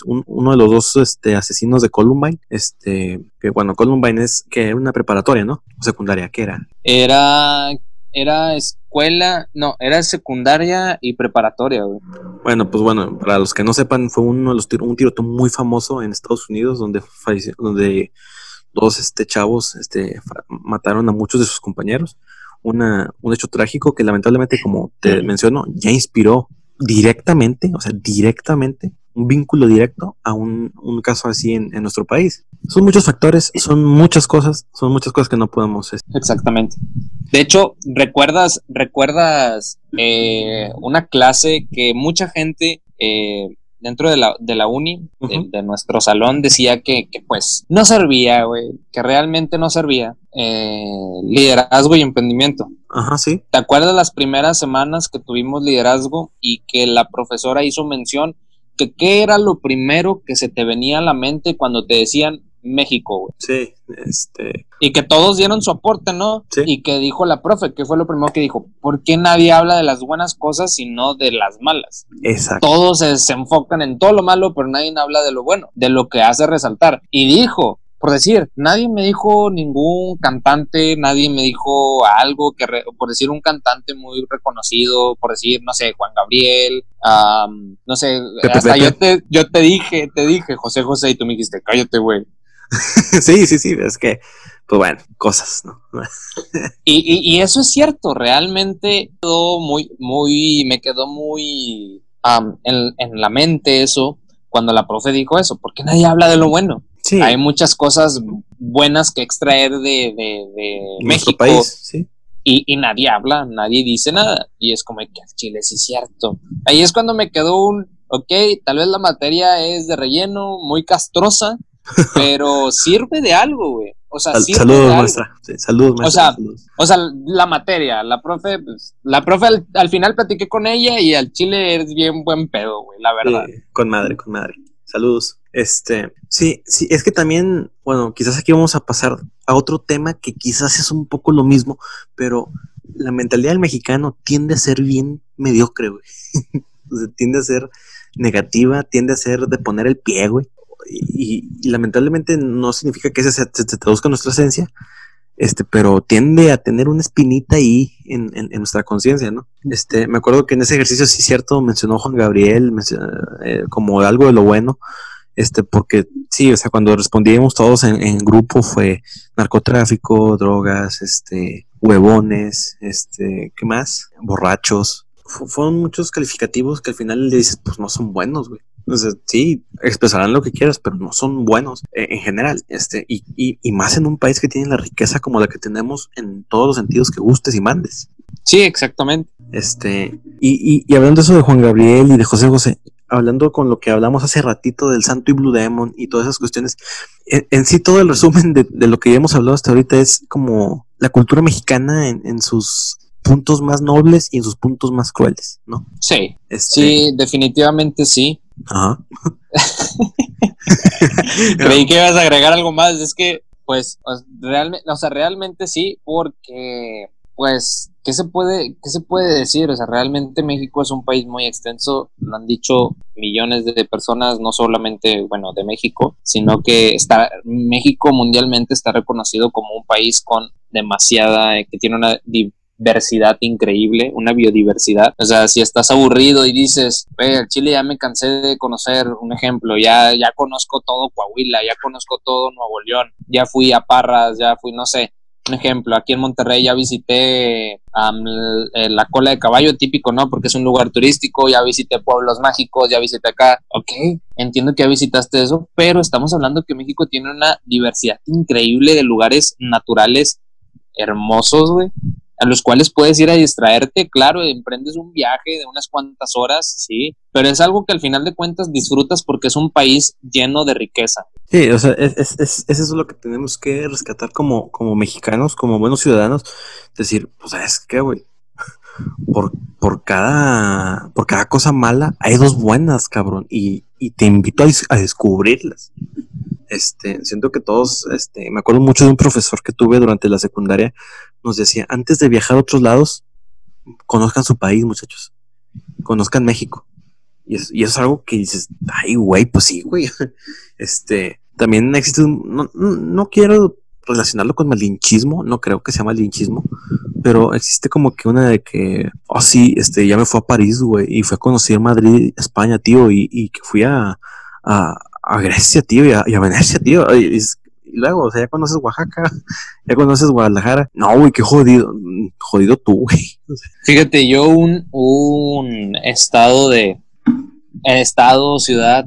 uno de los dos este, asesinos de Columbine. Este, que bueno, Columbine es que era una preparatoria, ¿no? O secundaria, ¿qué era? Era, era escuela, no, era secundaria y preparatoria, Bueno, pues bueno, para los que no sepan, fue uno de los un tiroteo muy famoso en Estados Unidos donde falleció, donde dos este, chavos este, mataron a muchos de sus compañeros una, un hecho trágico que lamentablemente, como te menciono, ya inspiró directamente, o sea, directamente, un vínculo directo a un, un caso así en, en, nuestro país. Son muchos factores, son muchas cosas, son muchas cosas que no podemos. Este, Exactamente. De hecho, recuerdas, recuerdas eh, una clase que mucha gente eh, dentro de la, de la uni, de, nuestro salón, decía que, que pues no servía, güey, que realmente no servía eh, liderazgo y emprendimiento. Ajá, sí. ¿Te acuerdas las primeras semanas que tuvimos liderazgo y que la profesora hizo mención que qué era lo primero que se te venía a la mente cuando te decían México, güey? Sí, este. Y que todos dieron su aporte, ¿no? Sí. Y que dijo la profe, que fue lo primero que dijo, ¿por qué nadie habla de las buenas cosas sino de las malas? Exacto. Todos se, enfocan en todo lo malo, pero nadie habla de lo bueno, de lo que hace resaltar. Y dijo, por decir, nadie me dijo ningún cantante, nadie me dijo algo que, por decir, un cantante muy reconocido, por decir, no sé, Juan Gabriel, no sé, hasta yo te, yo te dije, te dije, José José, y tú me dijiste, cállate, güey. sí, sí, sí, es que, pues bueno, cosas, ¿no? y, y, eso es cierto, realmente quedó muy, muy, me quedó muy en, en la mente eso, cuando la profe dijo eso, porque nadie habla de lo bueno. Hay muchas cosas buenas que extraer de, de, México. País, y, nadie habla, nadie dice nada. Y es como que Chile sí es cierto. Ahí es cuando me quedó un, ok, tal vez la materia es de relleno, muy castrosa, pero sirve de algo, güey. O sea, Sal- sirve saludos, de algo. maestra. Sí, saludos, maestra. O sea, saludos. O sea, la materia, la profe, pues, la profe al, al final platiqué con ella y al chile es bien buen pedo, güey, la verdad. Sí, con madre, con madre. Saludos. Este, sí, sí, es que también, bueno, quizás aquí vamos a pasar a otro tema que quizás es un poco lo mismo, pero la mentalidad del mexicano tiende a ser bien mediocre, güey. O sea, tiende a ser negativa, tiende a ser de poner el pie, güey. Y, lamentablemente no significa que se, se- se traduzca nuestra esencia, este, pero tiende a tener una espinita ahí en, nuestra conciencia, ¿no? Este, me acuerdo que en ese ejercicio sí cierto mencionó Juan Gabriel eh, como algo de lo bueno, este, porque sí, o sea, cuando respondíamos todos en, grupo fue narcotráfico, drogas, este, huevones, este, ¿qué más? Borrachos. Fu- fueron muchos calificativos que al final le dices, pues no son buenos, güey. Sea, sí, expresarán lo que quieras, pero no son buenos eh, en general. Este, y, y, y más en un país que tiene la riqueza como la que tenemos en todos los sentidos que gustes y mandes. Sí, exactamente. Este, y, y, hablando de eso de Juan Gabriel y de José José, hablando con lo que hablamos hace ratito del Santo y Blue Demon y todas esas cuestiones, en, en sí todo el resumen de, de lo que ya hemos hablado hasta ahorita es como la cultura mexicana en, en sus puntos más nobles y en sus puntos más crueles, ¿no? Sí, Este, sí, definitivamente sí. Ajá. Creí que ibas a agregar algo más. Es que, pues, realmente, o sea, realmente sí, porque, pues, ¿qué se puede, qué se puede decir? O sea, realmente México es un país muy extenso. Lo han dicho millones de personas, no solamente, bueno, de México, sino que está México mundialmente está reconocido como un país con demasiada, que tiene una diversidad increíble, una biodiversidad. O sea, si estás aburrido y dices, "Güey, al Chile ya me cansé de conocer, un ejemplo, ya, ya conozco todo Coahuila, ya conozco todo Nuevo León, ya fui a Parras, ya fui, no sé, un ejemplo, aquí en Monterrey ya visité l- la cola de caballo típico, ¿no? Porque es un lugar turístico, ya visité pueblos mágicos, ya visité acá, ok, entiendo que ya visitaste eso, pero estamos hablando que México tiene una diversidad increíble de lugares naturales hermosos, güey, a los cuales puedes ir a distraerte, claro, emprendes un viaje de unas cuantas horas, sí, pero es algo que al final de cuentas disfrutas porque es un país lleno de riqueza. Sí, o sea, es, es, es, es eso lo que tenemos que rescatar como, como mexicanos, como buenos ciudadanos. Decir, pues, ¿sabes qué, güey? Por, por, cada, por cada cosa mala hay dos buenas, cabrón. Y, y te invito a, a descubrirlas. Este, siento que todos, este, me acuerdo mucho de un profesor que tuve durante la secundaria, nos decía, antes de viajar a otros lados, conozcan su país, muchachos. Conozcan México. Y, es, y eso es algo que dices, ay, güey, pues sí, güey. Este, también existe un, no, no- quiero relacionarlo con malinchismo, no creo que sea malinchismo, pero existe como que una de que, oh sí, este, ya me fue a París, güey, y fue a conocer Madrid, España, tío, y, y que fui a, a, a Grecia, tío, y a, Venecia, tío, y luego, o sea, ya conoces Oaxaca, ya conoces Guadalajara, no, güey, qué jodido, mm, jodido tú, güey. Fíjate, yo un, un estado de estado, ciudad,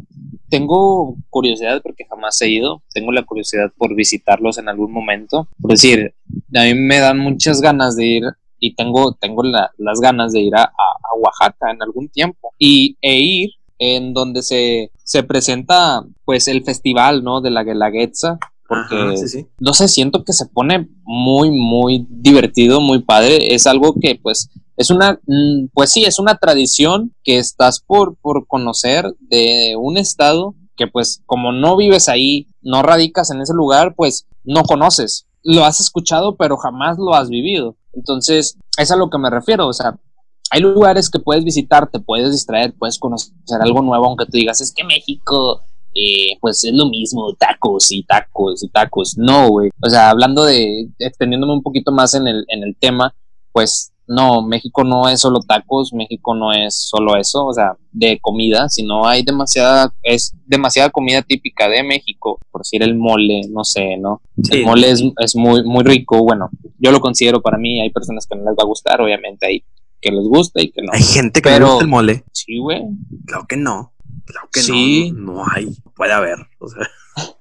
tengo curiosidad porque jamás he ido, tengo la curiosidad por visitarlos en algún momento. Por decir, a mí me dan muchas ganas de ir y tengo, tengo la- las ganas de ir a, a- a Oaxaca en algún tiempo y, e ir en donde se, se presenta pues el festival, ¿no? De la Guelaguetza. Porque Ajá, sí, sí. no sé, siento que se pone muy, muy divertido, muy padre. Es algo que, pues, es una, mm, pues sí, es una tradición que estás por, por conocer de un estado que, pues, como no vives ahí, no radicas en ese lugar, pues, no conoces. Lo has escuchado, pero jamás lo has vivido. Entonces, es a lo que me refiero. O sea, hay lugares que puedes visitar, te puedes distraer, puedes conocer algo nuevo, aunque tú digas, es que México, eh, pues es lo mismo, tacos y tacos y tacos. No, güey. O sea, hablando de, extendiéndome un poquito más en el, en el tema, pues no, México no es solo tacos, México no es solo eso, o sea, de comida, sino hay demasiada, es demasiada comida típica de México, por decir el mole, no sé, ¿no? Sí. El mole es, es muy, muy rico, bueno, yo lo considero para mí, hay personas que no les va a gustar, obviamente hay que les gusta y que no. Hay gente que Pero- le gusta el mole. Sí, güey. Claro que no. Claro que Sí. no. No hay. Puede haber. O sea,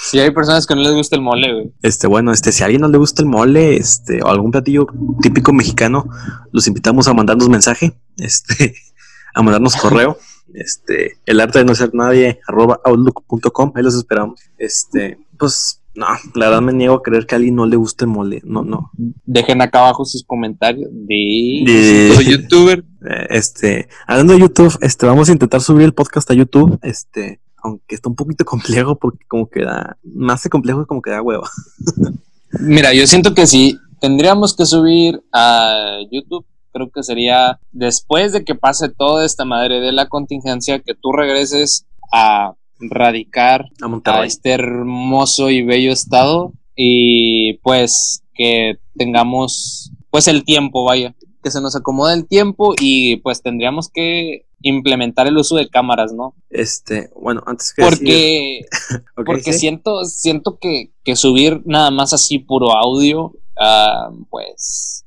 Sí hay personas que no les gusta el mole, güey. este, bueno, este, si a alguien no le gusta el mole, este, o algún platillo típico mexicano, los invitamos a mandarnos mensaje, este, a mandarnos correo este, el arte de no ser nadie, arroba outlook.com, ahí los esperamos. Este, pues no, la verdad me niego a creer que a alguien no le guste mole. No, no. Dejen acá abajo sus comentarios de, de... youtuber. Este, hablando de YouTube, este, vamos a intentar subir el podcast a YouTube. Este, aunque está un poquito complejo porque como que da, más de complejo como que da hueva. Mira, yo siento que si tendríamos que subir a YouTube, creo que sería después de que pase toda esta madre de la contingencia, que tú regreses a radicar a, este hermoso y bello estado y pues que tengamos pues el tiempo, vaya, que se nos acomode el tiempo y pues tendríamos que implementar el uso de cámaras, ¿no? Este, bueno, antes que porque porque siento siento que, subir nada más así puro audio ah, pues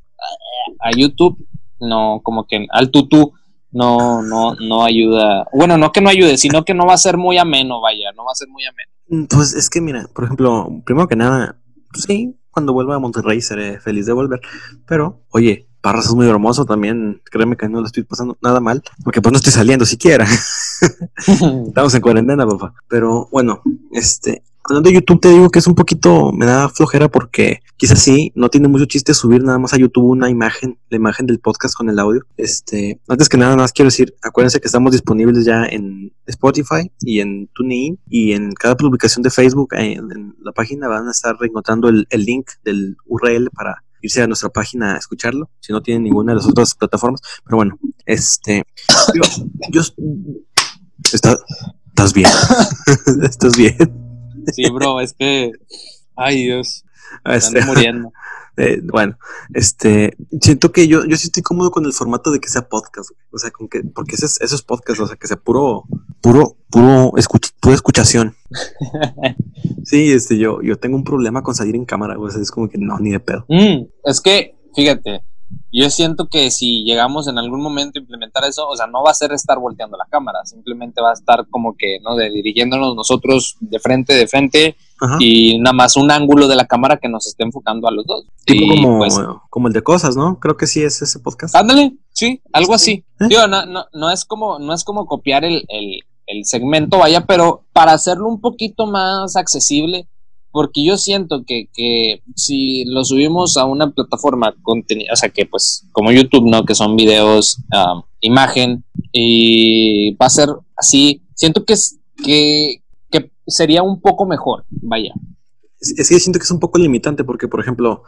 a, YouTube no como que al tutú no, no, no ayuda. Bueno, no que no ayude, sino que no va a ser muy ameno, vaya, no va a ser muy ameno. Mm, pues es que mira, por ejemplo, primero que nada, sí, cuando vuelva a Monterrey seré feliz de volver. Pero, oye, Parras es muy hermoso también, créeme que no lo estoy pasando nada mal, porque pues no estoy saliendo siquiera. Estamos en cuarentena, papá. Pero bueno, este, hablando de YouTube, te digo que es un poquito, me da flojera porque quizás sí, no tiene mucho chiste subir nada más a YouTube una imagen, la imagen del podcast con el audio. Este, antes que nada más quiero decir, acuérdense que estamos disponibles ya en Spotify y en TuneIn y en cada publicación de Facebook, en, la página van a estar encontrando el, link del URL para irse a nuestra página a escucharlo, si no tienen ninguna de las otras plataformas. Pero bueno, este, yo, estás bien, estás bien. Sí, bro, es que. Ay, Dios. Este, muriendo. Eh, bueno, este, siento que yo, yo sí estoy cómodo con el formato de que sea podcast, o sea, con que, porque eso es, eso es podcast, o sea, que sea puro, puro, puro, escuch, pura escuchación. sí, este, yo, yo tengo un problema con salir en cámara, o sea, es como que no, ni de pedo. Mm, es que, fíjate, yo siento que si llegamos en algún momento a implementar eso, o sea, no va a ser estar volteando la cámara, simplemente va a estar como que, ¿no? De dirigiéndonos nosotros de frente, de frente, y nada más un ángulo de la cámara que nos esté enfocando a los dos. Tipo como, pues como el de cosas, ¿no? Creo que sí es ese podcast. Ándale, sí, algo así. ¿Eh? no, no, no, es como, no es como copiar el, el, el segmento, vaya, pero para hacerlo un poquito más accesible, porque yo siento que, que si lo subimos a una plataforma contenido, o sea que pues como YouTube, ¿no? Que son videos, imagen, y va a ser así, siento que, que, que sería un poco mejor, vaya. Es, que siento que es un poco limitante porque, por ejemplo,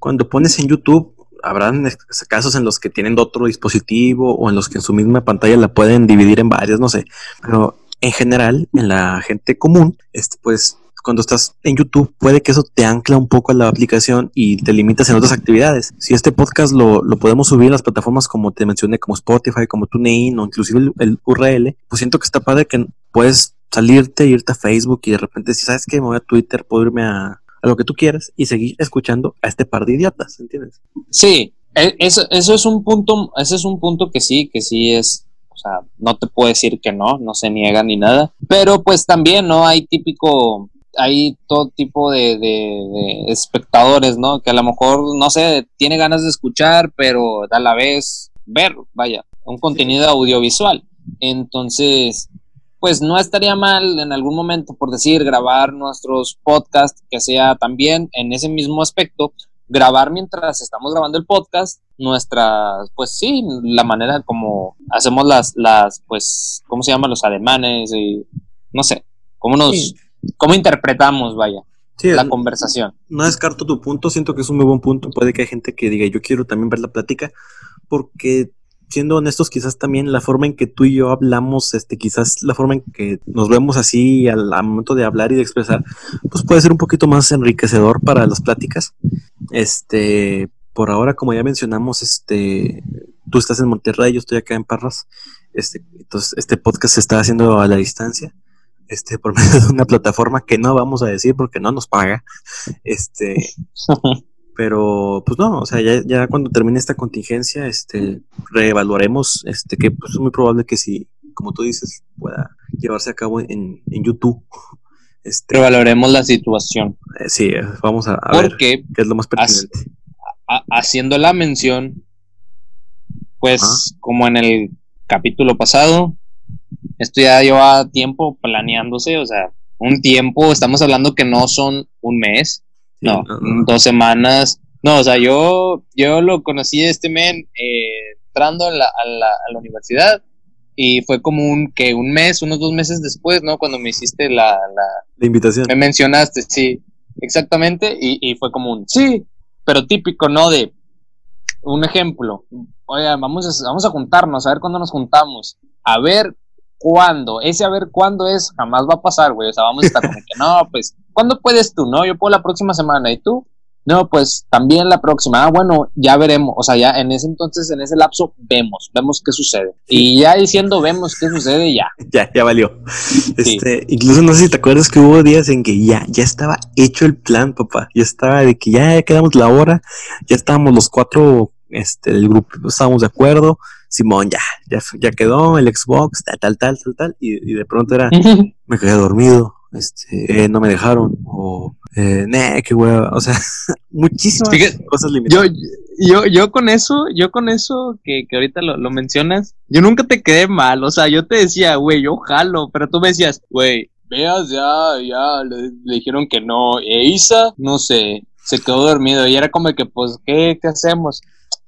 cuando pones en YouTube, habrán casos en los que tienen otro dispositivo o en los que en su misma pantalla la pueden dividir en varias, no sé, pero en general, en la gente común, este, pues cuando estás en YouTube, puede que eso te ancla un poco a la aplicación y te limitas en otras actividades. Si este podcast lo, podemos subir en las plataformas como te mencioné, como Spotify, como TuneIn o inclusive el, URL, pues siento que está padre que puedes salirte, irte a Facebook y de repente si sabes que me voy a Twitter, puedo irme a, lo que tú quieras y seguir escuchando a este par de idiotas, ¿entiendes? Sí, e, eso, eso es un punto, ese es un punto que sí, que sí es o sea, no te puedo decir que no, no se niega ni nada, pero pues también, ¿no? Hay típico, hay todo tipo de, espectadores, ¿no? Que a lo mejor, no sé, tiene ganas de escuchar, pero a la vez ver, vaya, un contenido audiovisual. Entonces, pues no estaría mal en algún momento, por decir, grabar nuestros podcasts, que sea también en ese mismo aspecto, grabar mientras estamos grabando el podcast, nuestras, pues sí, la manera como hacemos las, las, pues, ¿cómo se llaman los ademanes? Y, no sé, cómo nos... ¿Cómo interpretamos, vaya? la conversación. No descarto tu punto, siento que es un muy buen punto. Puede que haya gente que diga, yo quiero también ver la plática, porque siendo honestos, quizás también la forma en que tú y yo hablamos, este, quizás la forma en que nos vemos así al, momento de hablar y de expresar, pues puede ser un poquito más enriquecedor para las pláticas. Este, por ahora, como ya mencionamos, este, tú estás en Monterrey, yo estoy acá en Parras. Este, entonces, este podcast se está haciendo a la distancia este, por medio de una plataforma que no vamos a decir porque no nos paga. Este, pero pues no, o sea, ya, ya cuando termine esta contingencia, este, reevaluaremos, este, que pues, es muy probable que si, como tú dices, pueda llevarse a cabo en, en YouTube. Este, Revaloremos la situación. Eh, sí, vamos a, ver qué es lo más pertinente. haciendo la mención, pues como en el capítulo pasado, Esto ya lleva tiempo planeándose, o sea, un tiempo, estamos hablando que no son un mes, no, dos semanas. No, o sea, yo, yo lo conocí este men eh, entrando a la, a, la, a la universidad y fue como un que un mes, unos dos meses después, ¿no? Cuando me hiciste la, la, invitación. Me mencionaste, sí, exactamente, y, y, fue como un sí, pero típico, ¿no? De un ejemplo, oye, vamos a, vamos a juntarnos, a ver cuándo nos juntamos, a ver cuándo, ese a ver cuándo es, jamás va a pasar, güey, o sea, vamos a estar como que, no, pues, ¿cuándo puedes tú, no? Yo puedo la próxima semana, ¿y tú? No, pues también la próxima. Ah, bueno, ya veremos. O sea, ya en ese entonces, en ese lapso, vemos, vemos qué sucede. Y ya diciendo vemos qué sucede, ya. Ya, ya valió. Este, incluso no sé si te acuerdas que hubo días en que ya, ya estaba hecho el plan, papá. Ya estaba de que ya, quedamos la hora, ya estábamos los cuatro, este, el grupo, estábamos de acuerdo. Simón, ya, ya, ya quedó el Xbox, tal, tal, tal, tal, tal. Y, de pronto era, me quedé dormido, este, eh, no me dejaron, o eh, nah, qué hueva, o sea, muchísimas cosas limitadas. Yo, yo, yo con eso, yo con eso que, que ahorita lo, lo, mencionas, yo nunca te quedé mal, o sea, yo te decía, güey, yo jalo, pero tú me decías, güey, veas, ya, ya, le, le, dijeron que no, e Isa, no sé, se quedó dormido, y era como que, pues, ¿qué, qué hacemos?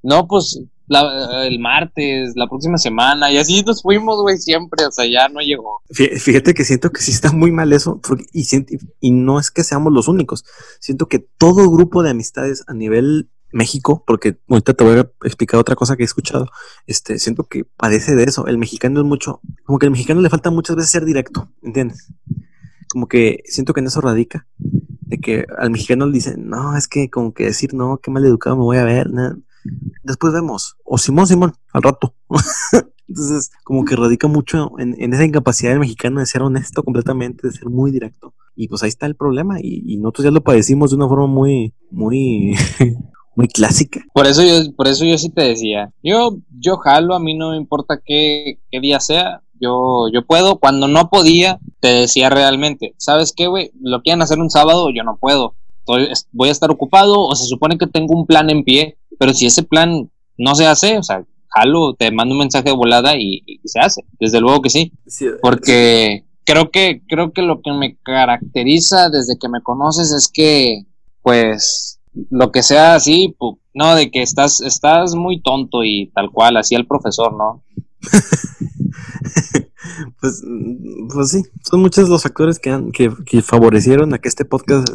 No, pues, el martes, la próxima semana, y así nos fuimos, güey, siempre, o sea, ya no llegó. Fíjate que siento que sí está muy mal eso, porque, y, y no es que seamos los únicos, siento que todo grupo de amistades a nivel México, porque ahorita te voy a explicar otra cosa que he escuchado, este, siento que padece de eso, el mexicano es mucho, como que al mexicano le falta muchas veces ser directo, ¿entiendes? Como que siento que en eso radica, de que al mexicano le dicen, no, es que como que decir, no, qué mal educado me voy a ver, después vemos, o Simón, Simón, al rato. Entonces, como que radica mucho en, esa incapacidad del mexicano de ser honesto completamente, de ser muy directo. Y pues ahí está el problema. Y, nosotros ya lo padecimos de una forma muy, muy, muy clásica. Por eso yo, por eso yo sí te decía, yo, yo jalo, a mí no me importa qué, qué día sea, yo, yo puedo. Cuando no podía, te decía realmente, ¿sabes qué, güey? Lo quieren hacer un sábado, yo no puedo. Estoy, voy a estar ocupado o se supone que tengo un plan en pie pero si ese plan no se hace, o sea, jalo, te mando un mensaje de volada y, y se hace. Desde luego que sí. sí porque sí. creo que, creo que lo que me caracteriza desde que me conoces es que, pues, lo que sea así, pues, no, de que estás, estás muy tonto y tal cual, así el profesor, ¿no? pues, pues sí, son muchos los factores que, han, que, que, favorecieron a que este podcast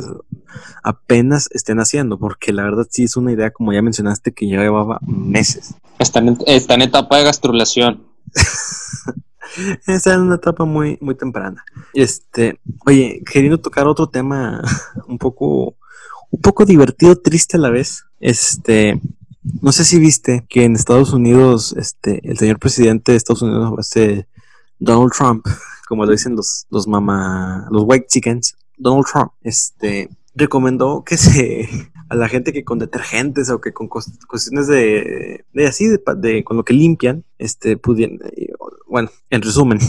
apenas estén haciendo, porque la verdad sí es una idea, como ya mencionaste, que ya llevaba meses. Está en, está en etapa de gastrulación. Está en una etapa muy, muy temprana. Este, oye, queriendo tocar otro tema un poco, un poco divertido, triste a la vez. Este, no sé si viste que en Estados Unidos, este, el señor presidente de Estados Unidos, este, Donald Trump, como lo dicen los, los mama, los white chickens, Donald Trump, este, recomendó que se, a la gente que con detergentes o que con cuestiones de, de así, de, de, con lo que limpian, este, pudieran, bueno, en resumen,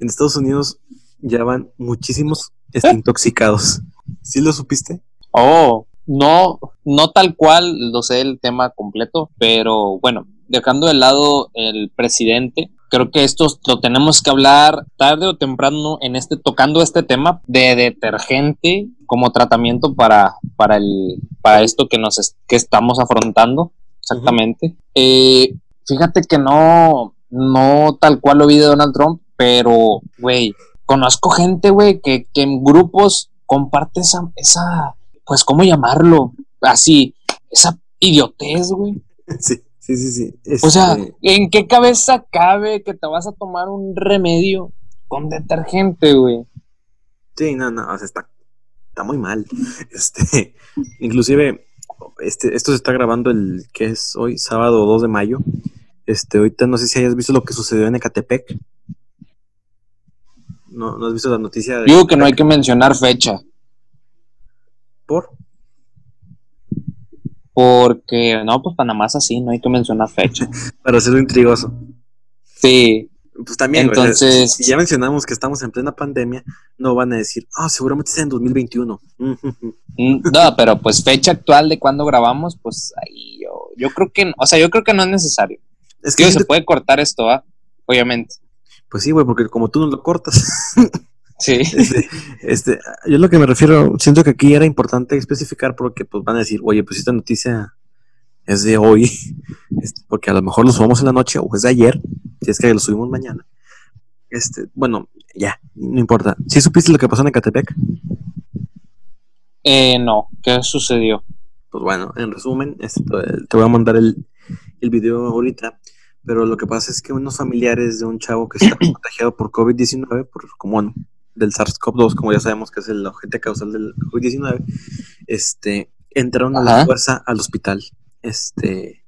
en Estados Unidos ya van muchísimos intoxicados. ¿Sí lo supiste? Oh, no, no tal cual lo sé el tema completo, pero bueno, dejando de lado el presidente, creo que esto lo tenemos que hablar tarde o temprano en este tocando este tema de detergente como tratamiento para para el para esto que nos que estamos afrontando exactamente. Uh -huh. eh, fíjate que no no tal cual lo vi de Donald Trump, pero güey, conozco gente güey que, que en grupos comparte esa esa pues, ¿cómo llamarlo? Así, esa idiotez, güey. Sí, sí, sí, sí. Este... O sea, ¿en qué cabeza cabe que te vas a tomar un remedio con detergente, güey? Sí, no, no, o sea, está, está muy mal. Este, inclusive, este, esto se está grabando el, que es hoy, sábado 2 de mayo. Este, ahorita no sé si hayas visto lo que sucedió en Ecatepec. No, no has visto la noticia de... Digo que no hay que mencionar fecha. ¿Por? Porque, no, pues Panamá es así, no hay que mencionar fecha. Para hacerlo intrigoso. Sí. Pues también, entonces, si, si, ya mencionamos que estamos en plena pandemia, no van a decir, ah, oh, seguramente está en 2021. no, pero pues fecha actual de cuando grabamos, pues ahí yo, yo creo que, o sea, yo creo que no es necesario. Es que Digo, se puede cortar esto, ¿ah? obviamente. Pues sí, güey, porque como tú no lo cortas. Sí. Este, este, yo lo que me refiero, siento que aquí era importante especificar porque pues van a decir, oye, pues esta noticia es de hoy, este, porque a lo mejor lo subamos en la noche o es de ayer, si es que lo subimos mañana. Este, bueno, ya, no importa. ¿Sí supiste lo que pasó en Ecatepec? Eh, no, ¿qué sucedió? Pues bueno, en resumen, este, te voy a mandar el, el video ahorita, pero lo que pasa es que unos familiares de un chavo que está contagiado por COVID-19, por como bueno, del SARS-CoV-2, como ya sabemos que es el agente causal del COVID-19, este, entraron a la fuerza al hospital, este,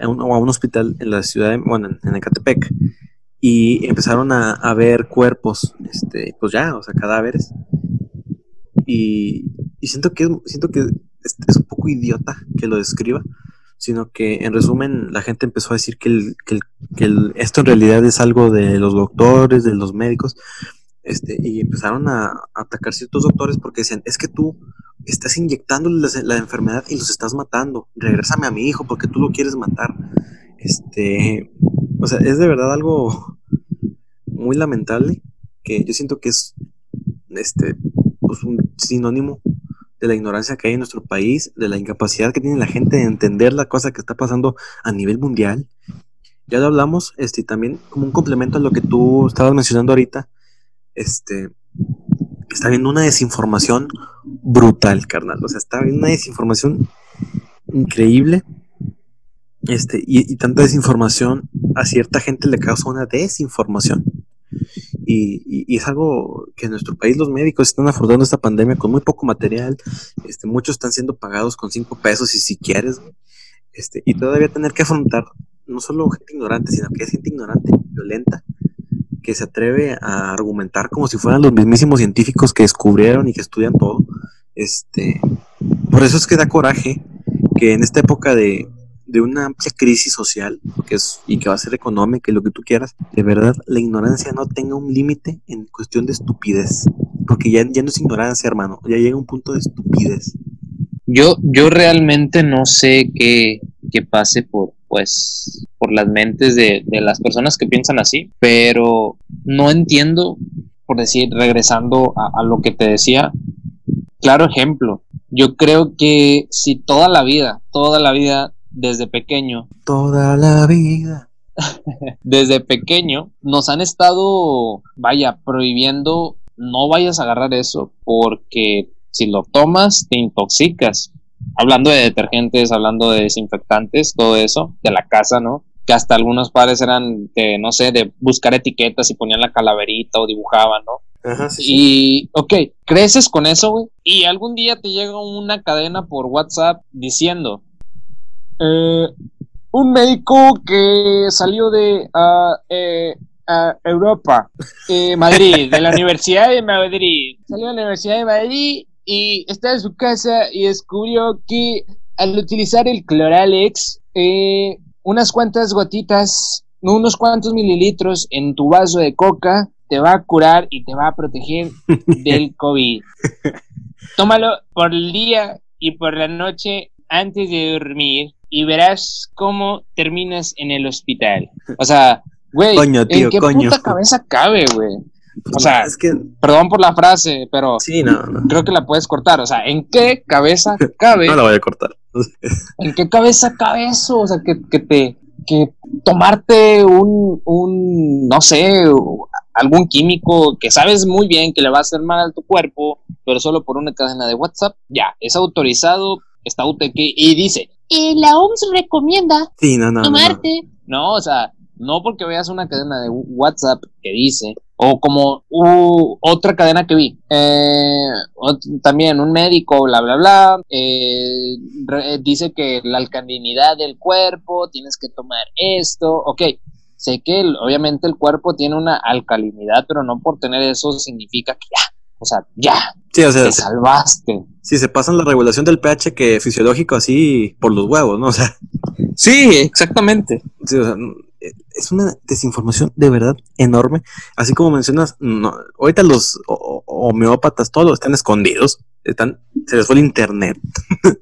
a un, o a un hospital en la ciudad, de, bueno, en, en Ecatepec, y empezaron a, a ver cuerpos, este, pues ya, o sea, cadáveres, y, y siento que, siento que es, es un poco idiota que lo describa, sino que en resumen la gente empezó a decir que, el, que, el, que el, esto en realidad es algo de los doctores, de los médicos, este, y empezaron a, a atacar ciertos doctores porque decían, es que tú estás inyectándole la, enfermedad y los estás matando, regrésame a mi hijo porque tú lo quieres matar. Este, o sea, es de verdad algo muy lamentable que yo siento que es este, pues un sinónimo de la ignorancia que hay en nuestro país, de la incapacidad que tiene la gente de entender la cosa que está pasando a nivel mundial. Ya lo hablamos, este, también como un complemento a lo que tú estabas mencionando ahorita, este, está habiendo una desinformación brutal, carnal. O sea, está habiendo una desinformación increíble. Este, y, tanta desinformación a cierta gente le causa una desinformación. Y, es algo que en nuestro país los médicos están afrontando esta pandemia con muy poco material. Este, muchos están siendo pagados con cinco pesos y si quieres. Este, y todavía tener que afrontar no solo gente ignorante, sino que es gente ignorante, violenta, que se atreve a argumentar como si fueran los mismísimos científicos que descubrieron y que estudian todo. Este, por eso es que da coraje que en esta época de, de una amplia crisis social que es, y que va a ser económica y lo que tú quieras, de verdad la ignorancia no tenga un límite en cuestión de estupidez. Porque ya, ya no es ignorancia, hermano, ya llega un punto de estupidez. Yo, yo realmente no sé qué, qué pase por, pues, por las mentes de, de, las personas que piensan así, pero no entiendo, por decir, regresando a, a lo que te decía, claro ejemplo, yo creo que si toda la vida, toda la vida desde pequeño. Toda la vida. desde pequeño nos han estado, vaya, prohibiendo, no vayas a agarrar eso porque si lo tomas te intoxicas. Hablando de detergentes, hablando de desinfectantes, todo eso, de la casa, ¿no? Que hasta algunos padres eran de, no sé, de buscar etiquetas y ponían la calaverita o dibujaban, ¿no? Ajá, sí, y, ok, creces con eso, güey. Y algún día te llega una cadena por WhatsApp diciendo, eh, un médico que salió de uh, eh, uh, Europa, eh, Madrid, de la Universidad de Madrid. Salió de la Universidad de Madrid y está en su casa y descubrió que al utilizar el Cloralex, eh, unas cuantas gotitas, unos cuantos mililitros en tu vaso de coca, te va a curar y te va a proteger del COVID. Tómalo por el día y por la noche antes de dormir y verás cómo terminas en el hospital. O sea, güey, ¿en qué coño. puta cabeza cabe, güey? O sea, es que, perdón por la frase, pero sí, no, no, creo que la puedes cortar. O sea, ¿en qué cabeza cabe? no la voy a cortar. ¿En qué cabeza cabe eso? O sea, que, que te que tomarte un, un, no sé, algún químico que sabes muy bien que le va a hacer mal a tu cuerpo, pero solo por una cadena de WhatsApp, ya, es autorizado, está UTQ y dice, eh, la OMS recomienda Sí, no, no. no, no. tomarte. no, o sea, no porque veas una cadena de WhatsApp que dice, o como uh, otra cadena que vi, eh, también un médico, bla, bla, bla, eh, re- dice que la alcalinidad del cuerpo, tienes que tomar esto, ok. Sé que el- obviamente el cuerpo tiene una alcalinidad, pero no por tener eso significa que ya, o sea, ya, Sí, o sea, te salvaste. si se pasan la regulación del pH que fisiológico así por los huevos, ¿no? O sea, Sí, exactamente. sí, o sea, es una desinformación de verdad enorme. Así como mencionas, no, ahorita los ho- ho- homeópatas todos están escondidos, están, se les fue el internet.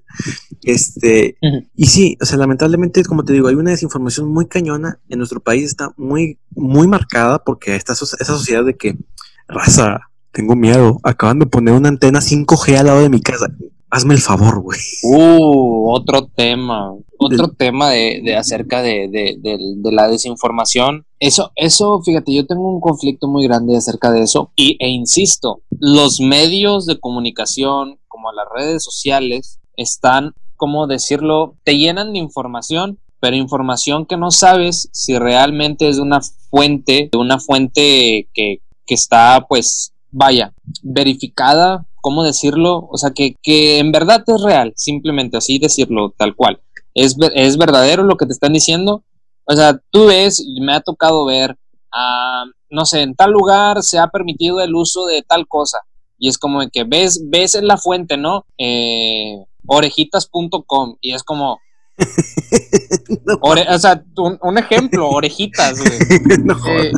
Este, y sí, o sea, lamentablemente, como te digo, hay una desinformación muy cañona en nuestro país, está muy, muy marcada porque esta, so- esa sociedad de que, raza, tengo miedo, acaban de poner una antena 5G al lado de mi casa. Hazme el favor, güey. Uh, otro tema, otro tema de, de acerca de, de- de- de la desinformación. Eso, eso, fíjate, yo tengo un conflicto muy grande acerca de eso y, e insisto, los medios de comunicación, como las redes sociales, están, ¿cómo decirlo? Te llenan de información, pero información que no sabes si realmente es de una fuente, de una fuente que, que está, pues, vaya, verificada, ¿cómo decirlo? O sea, que, que en verdad es real, simplemente así decirlo, tal cual. ¿Es, ¿Es verdadero lo que te están diciendo? O sea, tú ves, me ha tocado ver, ah, no sé, en tal lugar se ha permitido el uso de tal cosa. Y es como de que ves, ves en la fuente, ¿no? Eh, orejitas.com. Y es como, no, ore- o sea, un, un ejemplo, orejitas, güey. no Eh,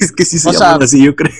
es que sí se o llaman sea, así, yo creo.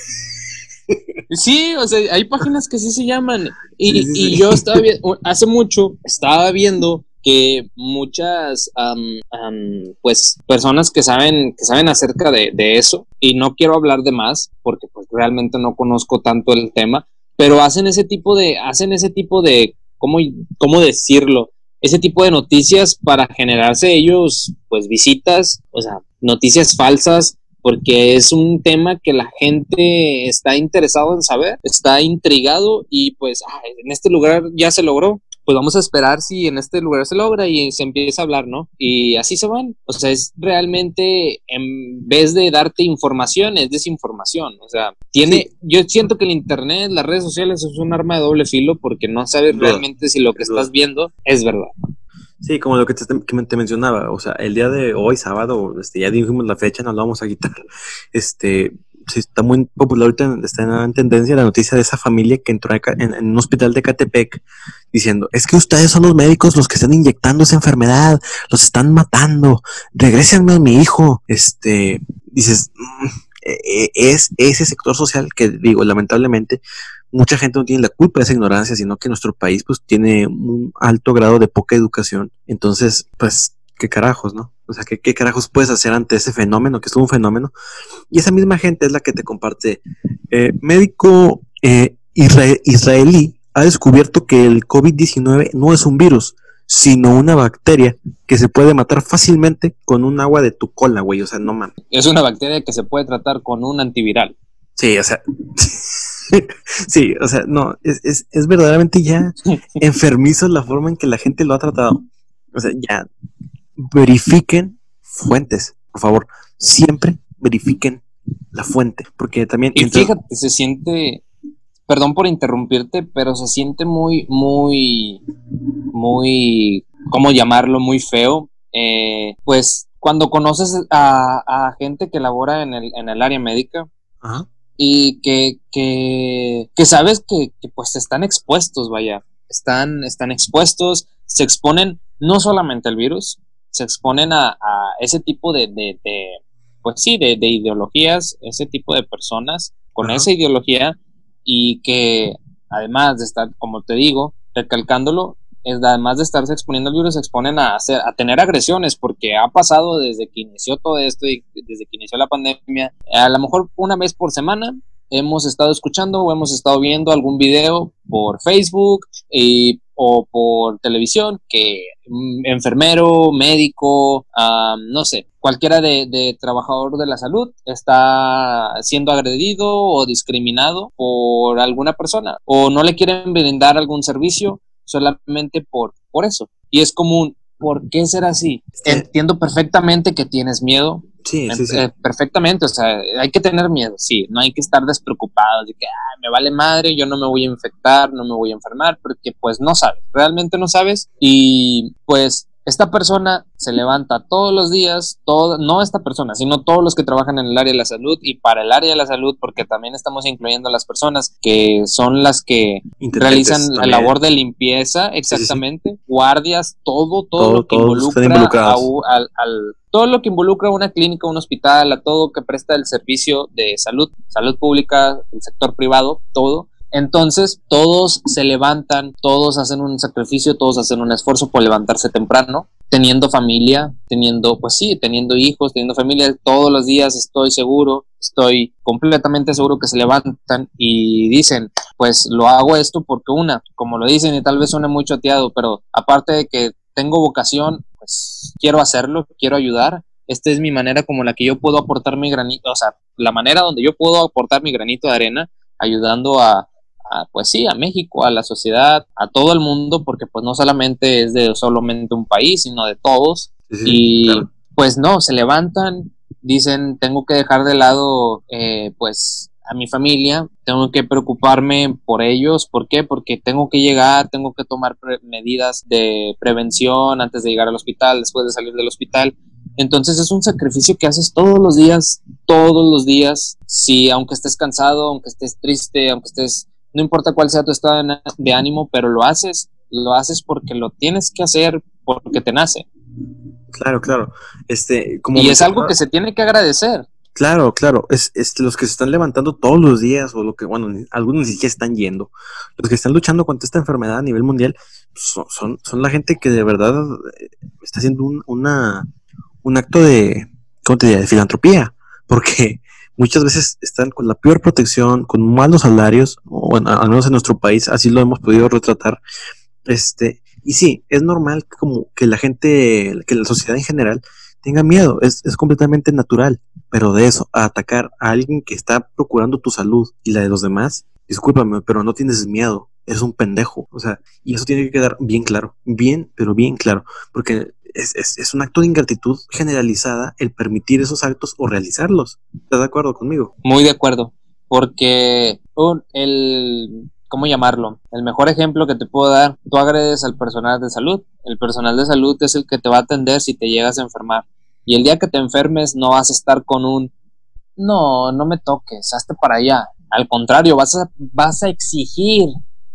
Sí, o sea, hay páginas que sí se llaman. Y, Sí, sí, y yo estaba viendo, hace mucho estaba viendo que muchas, am, am, pues, personas que saben, que saben acerca de, de eso, y no quiero hablar de más, porque pues realmente no conozco tanto el tema, pero hacen ese tipo de, hacen ese tipo de, ¿cómo, cómo decirlo? Ese tipo de noticias para generarse ellos, pues, visitas, o sea, noticias falsas porque es un tema que la gente está interesado en saber, está intrigado y pues en este lugar ya se logró. Pues vamos a esperar si en este lugar se logra y se empieza a hablar, ¿no? Y así se van. O sea, es realmente, en vez de darte información, es desinformación. O sea, tiene, yo siento que el Internet, las redes sociales es un arma de doble filo porque no sabes realmente si lo que estás viendo es verdad. Sí, como lo que te, te mencionaba, o sea, el día de hoy, sábado, este, ya dijimos la fecha, no lo vamos a quitar. Este, sí, está muy popular ahorita, está en tendencia la noticia de esa familia que entró en un hospital de Catepec diciendo, es que ustedes son los médicos los que están inyectando esa enfermedad, los están matando, regrésenme a mi hijo. Este, dices, mm, eh, es ese sector social que digo, lamentablemente, mucha gente no tiene la culpa de esa ignorancia, sino que nuestro país pues tiene un alto grado de poca educación. Entonces, pues, qué carajos, ¿no? O sea, ¿qué, qué carajos puedes hacer ante ese fenómeno, que es un fenómeno? Y esa misma gente es la que te comparte. Eh, médico eh, isra- israelí ha descubierto que el COVID-19 no es un virus, sino una bacteria que se puede matar fácilmente con un agua de tu cola, güey. O sea, no mames. Es una bacteria que se puede tratar con un antiviral. Sí, o sea. sí, o sea, no, es, es, es verdaderamente ya enfermizo la forma en que la gente lo ha tratado. O sea, ya verifiquen fuentes, por favor. Siempre verifiquen la fuente, porque también. Y fíjate, se siente, perdón por interrumpirte, pero se siente muy, muy, muy, ¿cómo llamarlo? Muy feo. Eh, pues cuando conoces a, a gente que labora en el, en el área médica Ajá. y que, que, que sabes que, que, pues están expuestos, vaya, están, están expuestos, se exponen no solamente al virus, se exponen a, a ese tipo de, de, de, pues sí, de, de ideologías, ese tipo de personas con Ajá. esa ideología y que además de estar, como te digo, recalcándolo, es de- además de estarse exponiendo al virus, se exponen a, hacer, a tener agresiones, porque ha pasado desde que inició todo esto y desde que inició la pandemia, a lo mejor una vez por semana hemos estado escuchando o hemos estado viendo algún video por Facebook y, o por televisión que mm, enfermero, médico, ah, no sé, cualquiera de, de trabajador de la salud está siendo agredido o discriminado por alguna persona o no le quieren brindar algún servicio solamente por, por eso. Y es común. ¿Por qué ser así? Sí. Entiendo perfectamente que tienes miedo, Sí, sí, sí. eh, perfectamente, o sea, hay que tener miedo, sí, no hay que estar despreocupados de que "Ah, me vale madre, yo no me voy a infectar, no me voy a enfermar, porque pues no sabes, realmente no sabes y pues esta persona se levanta todos los días, todo, no esta persona, sino todos los que trabajan en el área de la salud y para el área de la salud, porque también estamos incluyendo a las personas que son las que realizan la labor de limpieza, exactamente, guardias, todo, todo, Todo- lo que involucra a al- todo lo que involucra a una clínica, un hospital, a todo que presta el servicio de salud, salud pública, el sector privado, todo, Entonces, todos se levantan, todos hacen un sacrificio, todos hacen un esfuerzo por levantarse temprano, teniendo familia, teniendo, pues sí, teniendo hijos, teniendo familia, todos los días estoy seguro, estoy completamente seguro que se levantan y dicen, pues lo hago esto porque una, como lo dicen y tal vez suene muy choteado, pero aparte de que tengo vocación, pues quiero hacerlo, quiero ayudar. Esta es mi manera como la que yo puedo aportar mi granito, o sea, la manera donde yo puedo aportar mi granito de arena ayudando a, pues sí, a México, a la sociedad, a todo el mundo, porque pues no solamente es de solamente un país, sino de todos. y pues no, se levantan, dicen, tengo que dejar de lado eh, pues a mi familia, tengo que preocuparme por ellos, ¿por qué? Porque tengo que llegar, tengo que tomar medidas de prevención antes de llegar al hospital, después de salir del hospital. Entonces es un sacrificio que haces todos los días, todos los días, si aunque estés cansado, aunque estés triste, aunque estés no importa cuál sea tu estado de ánimo, pero lo haces, lo haces porque lo tienes que hacer, porque te nace. Claro, claro. Este, como y es algo que se tiene que agradecer. Claro, claro. Es, es, los que se están levantando todos los días, o lo que, bueno, algunos ni siquiera están yendo. Los que están luchando contra esta enfermedad a nivel mundial son, son, son la gente que de verdad eh, está haciendo un, una, un acto de, ¿cómo te diría? de filantropía. Porque muchas veces están con la peor protección, con malos salarios, o bueno, al menos en nuestro país, así lo hemos podido retratar. Este, y sí, es normal como que la gente, que la sociedad en general tenga miedo, es, es completamente natural, pero de eso, a atacar a alguien que está procurando tu salud y la de los demás, discúlpame, pero no tienes miedo, es un pendejo, o sea, y eso tiene que quedar bien claro, bien, pero bien claro, porque es, es, es, un acto de ingratitud generalizada el permitir esos actos o realizarlos. ¿Estás de acuerdo conmigo? Muy de acuerdo, porque el, ¿cómo llamarlo? El mejor ejemplo que te puedo dar, tú agredes al personal de salud. El personal de salud es el que te va a atender si te llegas a enfermar. Y el día que te enfermes no vas a estar con un, no, no me toques, hazte para allá. Al contrario, vas a, vas a exigir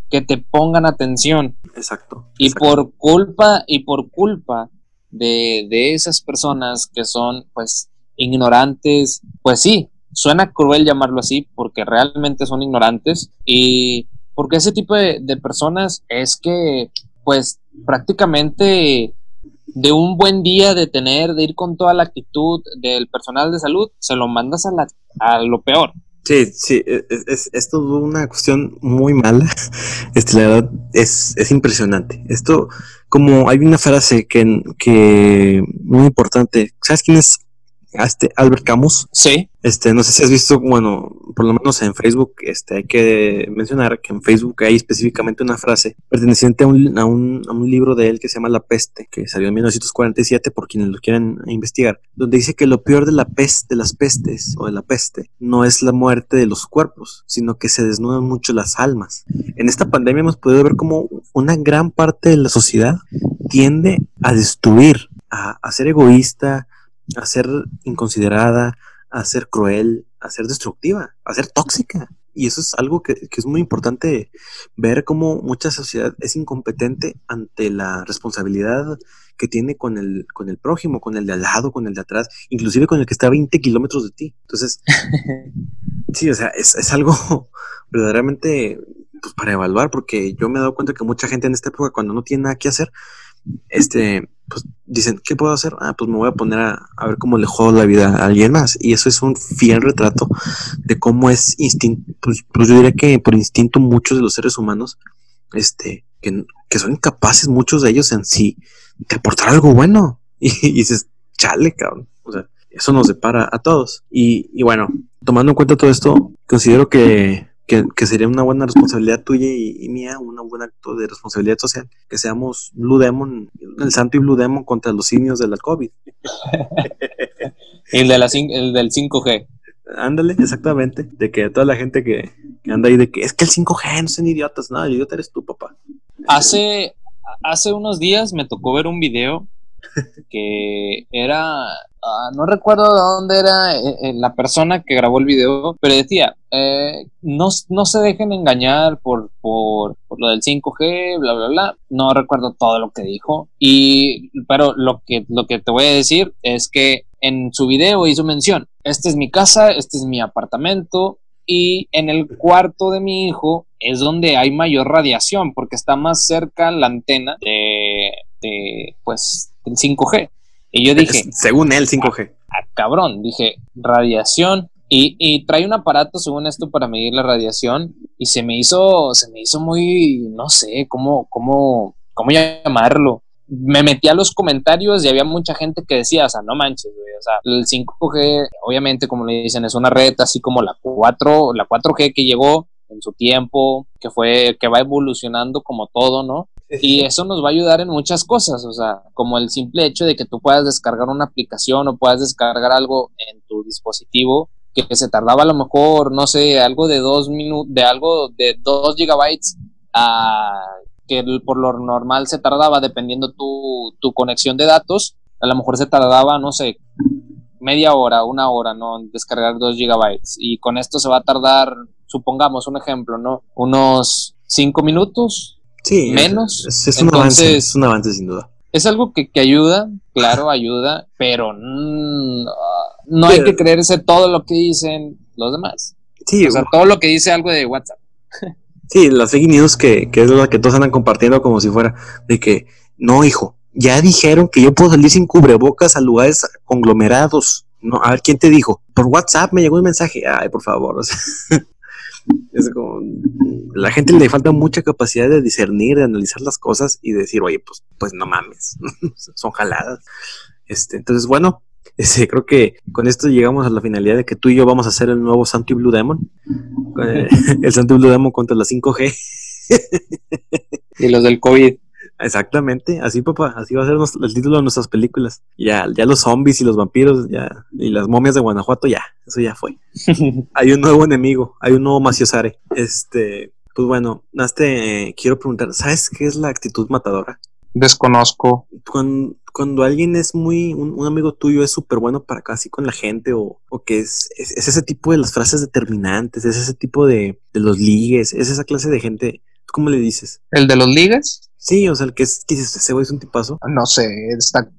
que te pongan atención. Exacto. Y por culpa, y por culpa de, de esas personas que son pues ignorantes, pues sí, suena cruel llamarlo así porque realmente son ignorantes y porque ese tipo de, personas es que pues prácticamente de un buen día de tener, de ir con toda la actitud del personal de salud, se lo mandas a, la, a lo peor. Sí, sí, e, e, es, es, una cuestión muy mala. Este, la verdad, es, es impresionante. Esto, como hay una frase que, que muy importante. ¿Sabes quién es este Albert Camus? Sí. Este, no sé si has visto, bueno, por lo menos en Facebook, este, hay que mencionar que en Facebook hay específicamente una frase perteneciente a un, a un, a un libro de él que se llama La Peste, que salió en 1947 por quienes lo quieren investigar, donde dice que lo peor de la peste, de las pestes o de la peste, no es la muerte de los cuerpos, sino que se desnudan mucho las almas. En esta pandemia hemos podido ver cómo una gran parte de la sociedad tiende a destruir, a, a ser egoísta, a ser inconsiderada, a ser cruel, a ser destructiva, a ser tóxica. Y eso es algo que, que, es muy importante ver cómo mucha sociedad es incompetente ante la responsabilidad que tiene con el, con el prójimo, con el de al lado, con el de atrás, inclusive con el que está a 20 kilómetros de ti. Entonces, sí, o sea, es, es algo verdaderamente pues, para evaluar, porque yo me he dado cuenta que mucha gente en esta época, cuando no tiene nada que hacer, este, pues dicen, ¿qué puedo hacer? Ah, pues me voy a poner a, ver cómo le jodo la vida a alguien más. Y eso es un fiel retrato de cómo es instinto, pues, pues yo diría que por instinto muchos de los seres humanos, este, que, que son incapaces, muchos de ellos en sí, de aportar algo bueno. Y, dices, chale, cabrón. O sea, eso nos separa a todos. Y bueno, tomando en cuenta todo esto, considero que que, que, sería una buena responsabilidad tuya y, y, mía, un buen acto de responsabilidad social, que seamos Blue Demon, el santo y Blue Demon contra los simios de la COVID. el, de la, el del 5G. Ándale, exactamente, de que toda la gente que, que, anda ahí de que es que el 5G no son idiotas, nada, el idiota eres tú, papá. Hace, hace unos días me tocó ver un video que era Uh, no recuerdo de dónde era eh, eh, la persona que grabó el video, pero decía, eh, no, no, se dejen engañar por, por, por, lo del 5G, bla, bla, bla. No recuerdo todo lo que dijo, y, pero lo que, lo que te voy a decir es que en su video hizo mención, esta es mi casa, este es mi apartamento, y en el cuarto de mi hijo es donde hay mayor radiación, porque está más cerca la antena de, de pues, del 5G. Y yo dije, según él, 5G. ah, cabrón, dije, radiación. Y, y trae un aparato, según esto, para medir la radiación. Y se me hizo, se me hizo muy, no sé, cómo, cómo, cómo llamarlo. Me metí a los comentarios y había mucha gente que decía, o sea, no manches, güey, o sea, el 5G, obviamente, como le dicen, es una red así como la 4, la 4G que llegó en su tiempo, que fue, que va evolucionando como todo, ¿no? Y eso nos va a ayudar en muchas cosas, o sea, como el simple hecho de que tú puedas descargar una aplicación o puedas descargar algo en tu dispositivo que se tardaba a lo mejor, no sé, algo de dos minutos, de algo de dos gigabytes, a que por lo normal se tardaba, dependiendo tu, tu conexión de datos, a lo mejor se tardaba, no sé, media hora, una hora, ¿no? En descargar dos gigabytes. Y con esto se va a tardar, supongamos un ejemplo, ¿no? Unos cinco minutos, Sí. Menos. Es, es un avance, Entonces- es un avance sin duda. es algo que, que ayuda, claro, ayuda, pero no hay que creerse todo lo que dicen los demás. Sí, O sea, todo lo que dice algo de WhatsApp. sí, las fake news que, que es la que todos andan compartiendo como si fuera de que, no, hijo, ya dijeron que yo puedo salir sin cubrebocas a lugares conglomerados. No, a ver, ¿quién te dijo? Por WhatsApp me llegó un mensaje. Ay, por favor. o sea, es como, la gente le falta mucha capacidad de discernir, de analizar las cosas y de decir, oye, pues, pues no mames, son jaladas. Este, entonces, bueno, este, creo que con esto llegamos a la finalidad de que tú y yo vamos a hacer el nuevo Santo y Blue Demon. Eh, el Santo y Blue Demon contra la 5G. Y los del COVID. Exactamente, así papá, así va a ser el título de nuestras películas. Ya, ya los zombies y los vampiros, ya, y las momias de Guanajuato, ya, eso ya fue. Hay un nuevo enemigo, hay un nuevo Maciosare. Este, pues bueno, Naste, eh, quiero preguntar, ¿sabes qué es la actitud matadora? Desconozco. Cuando, cuando alguien es muy, un, un amigo tuyo es súper bueno para casi con la gente, o, o que es, es, es ese tipo de las frases determinantes, es ese tipo de, de los ligues, es esa clase de gente, ¿tú ¿cómo le dices? ¿El de los ligas? Sí, o sea, el que es, que ese güey es un tipazo. No sé, está,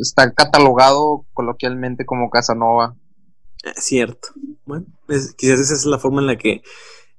está catalogado coloquialmente como Casanova. Eh, Cierto. Bueno, es- quizás esa es la forma en la que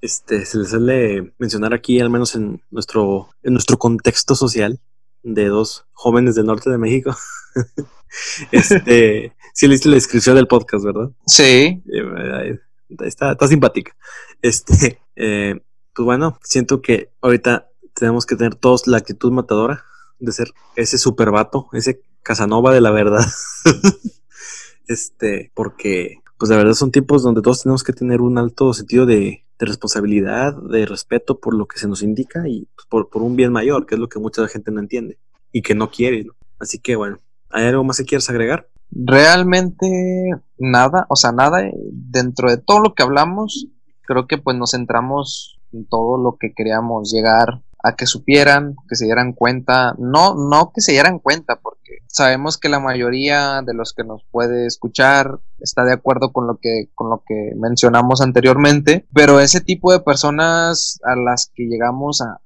este, se le suele mencionar aquí, al menos en nuestro, en nuestro contexto social, de dos jóvenes del norte de México. este, sí leíste la descripción del podcast, ¿verdad? Sí. Eh, Está, está simpática. Este, eh, pues bueno, siento que ahorita tenemos que tener todos la actitud matadora de ser ese super vato, ese Casanova de la verdad. este, porque, pues la verdad son tiempos donde todos tenemos que tener un alto sentido de, responsabilidad, de respeto por lo que se nos indica y pues, por, un bien mayor, que es lo que mucha gente no entiende y que no quiere. Así que bueno, ¿hay algo más que quieras agregar? Realmente nada, o sea, nada dentro de todo lo que hablamos, creo que pues nos centramos en todo lo que queríamos llegar a que supieran, que se dieran cuenta, no, no que se dieran cuenta, porque sabemos que la mayoría de los que nos puede escuchar está de acuerdo con lo que, con lo que mencionamos anteriormente, pero ese tipo de personas a las que llegamos a,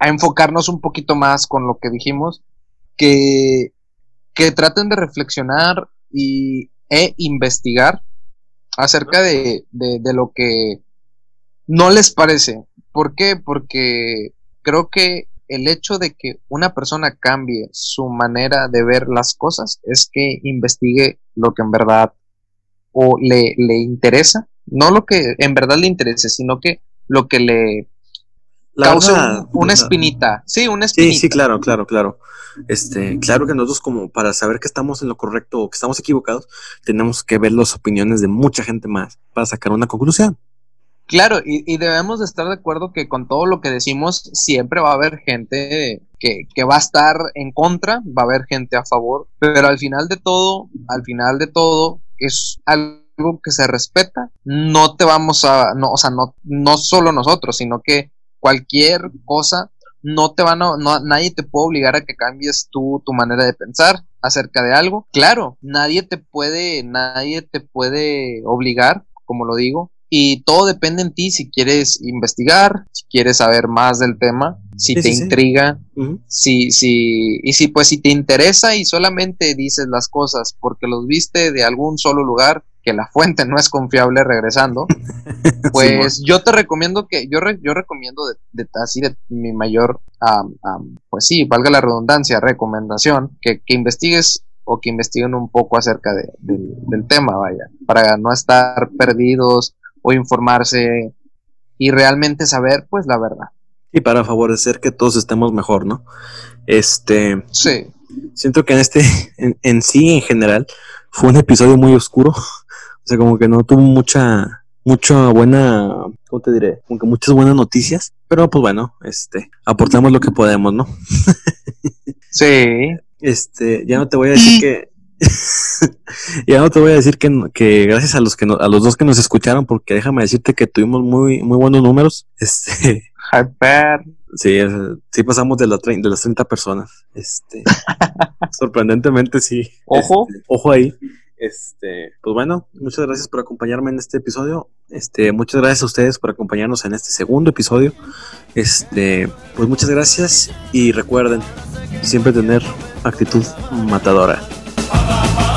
enfocarnos un poquito más con lo que dijimos, que que traten de reflexionar y, e investigar acerca de- de lo que no les parece. ¿Por qué? Porque creo que el hecho de que una persona cambie su manera de ver las cosas es que investigue lo que en verdad o le, le interesa, no lo que en verdad le interese, sino que lo que le La verdad, un- una espinita. Sí, una Sí, espinita. sí, claro, claro, claro. Este, claro que nosotros como para saber que estamos en lo correcto o que estamos equivocados, tenemos que ver las opiniones de mucha gente más para sacar una conclusión. Claro, y, debemos de estar de acuerdo que con todo lo que decimos siempre va a haber gente que, que va a estar en contra, va a haber gente a favor, pero al final de todo, al final de todo, es algo que se respeta, no te vamos a, no, o sea, no, no solo nosotros, sino que cualquier cosa, no te van a, no, nadie te puede obligar a que cambies tú tu manera de pensar acerca de algo. Claro, nadie te puede, nadie te puede obligar, como lo digo, y todo depende en ti si quieres investigar, si quieres saber más del tema, si Sí, te sí, sí. intriga, si, si, y si pues si te interesa y solamente dices las cosas porque los viste de algún solo lugar, que la fuente no es confiable regresando, pues yo te recomiendo que, yo, yo recomiendo de, así de mi mayor, pues sí, valga la redundancia, recomendación, que, investigues o que investiguen un poco acerca del tema, vaya, para no estar perdidos o informarse y realmente saber pues la verdad. Y para favorecer que todos estemos mejor, ¿no? Este. Sí. Siento que en este, en, sí, en general, fue un episodio muy oscuro. O sea, como que no tuvo mucha, mucha buena, ¿cómo te diré? Como que muchas buenas noticias. Pero pues bueno, este, aportamos lo que podemos, ¿no? sí. Este, ya no te voy a decir que. ya no te voy a decir que, que gracias a los que a los dos que nos escucharon, porque déjame decirte que tuvimos muy, muy buenos números. Este, Hyper. Sí, sí pasamos de, la de las 30 personas. Este, sorprendentemente sí. Ojo. Este, ojo ahí. Este, pues bueno, muchas gracias por acompañarme en este episodio. Este, muchas gracias a ustedes por acompañarnos en este segundo episodio. Este, pues muchas gracias y recuerden siempre tener actitud matadora. Abba, Abba.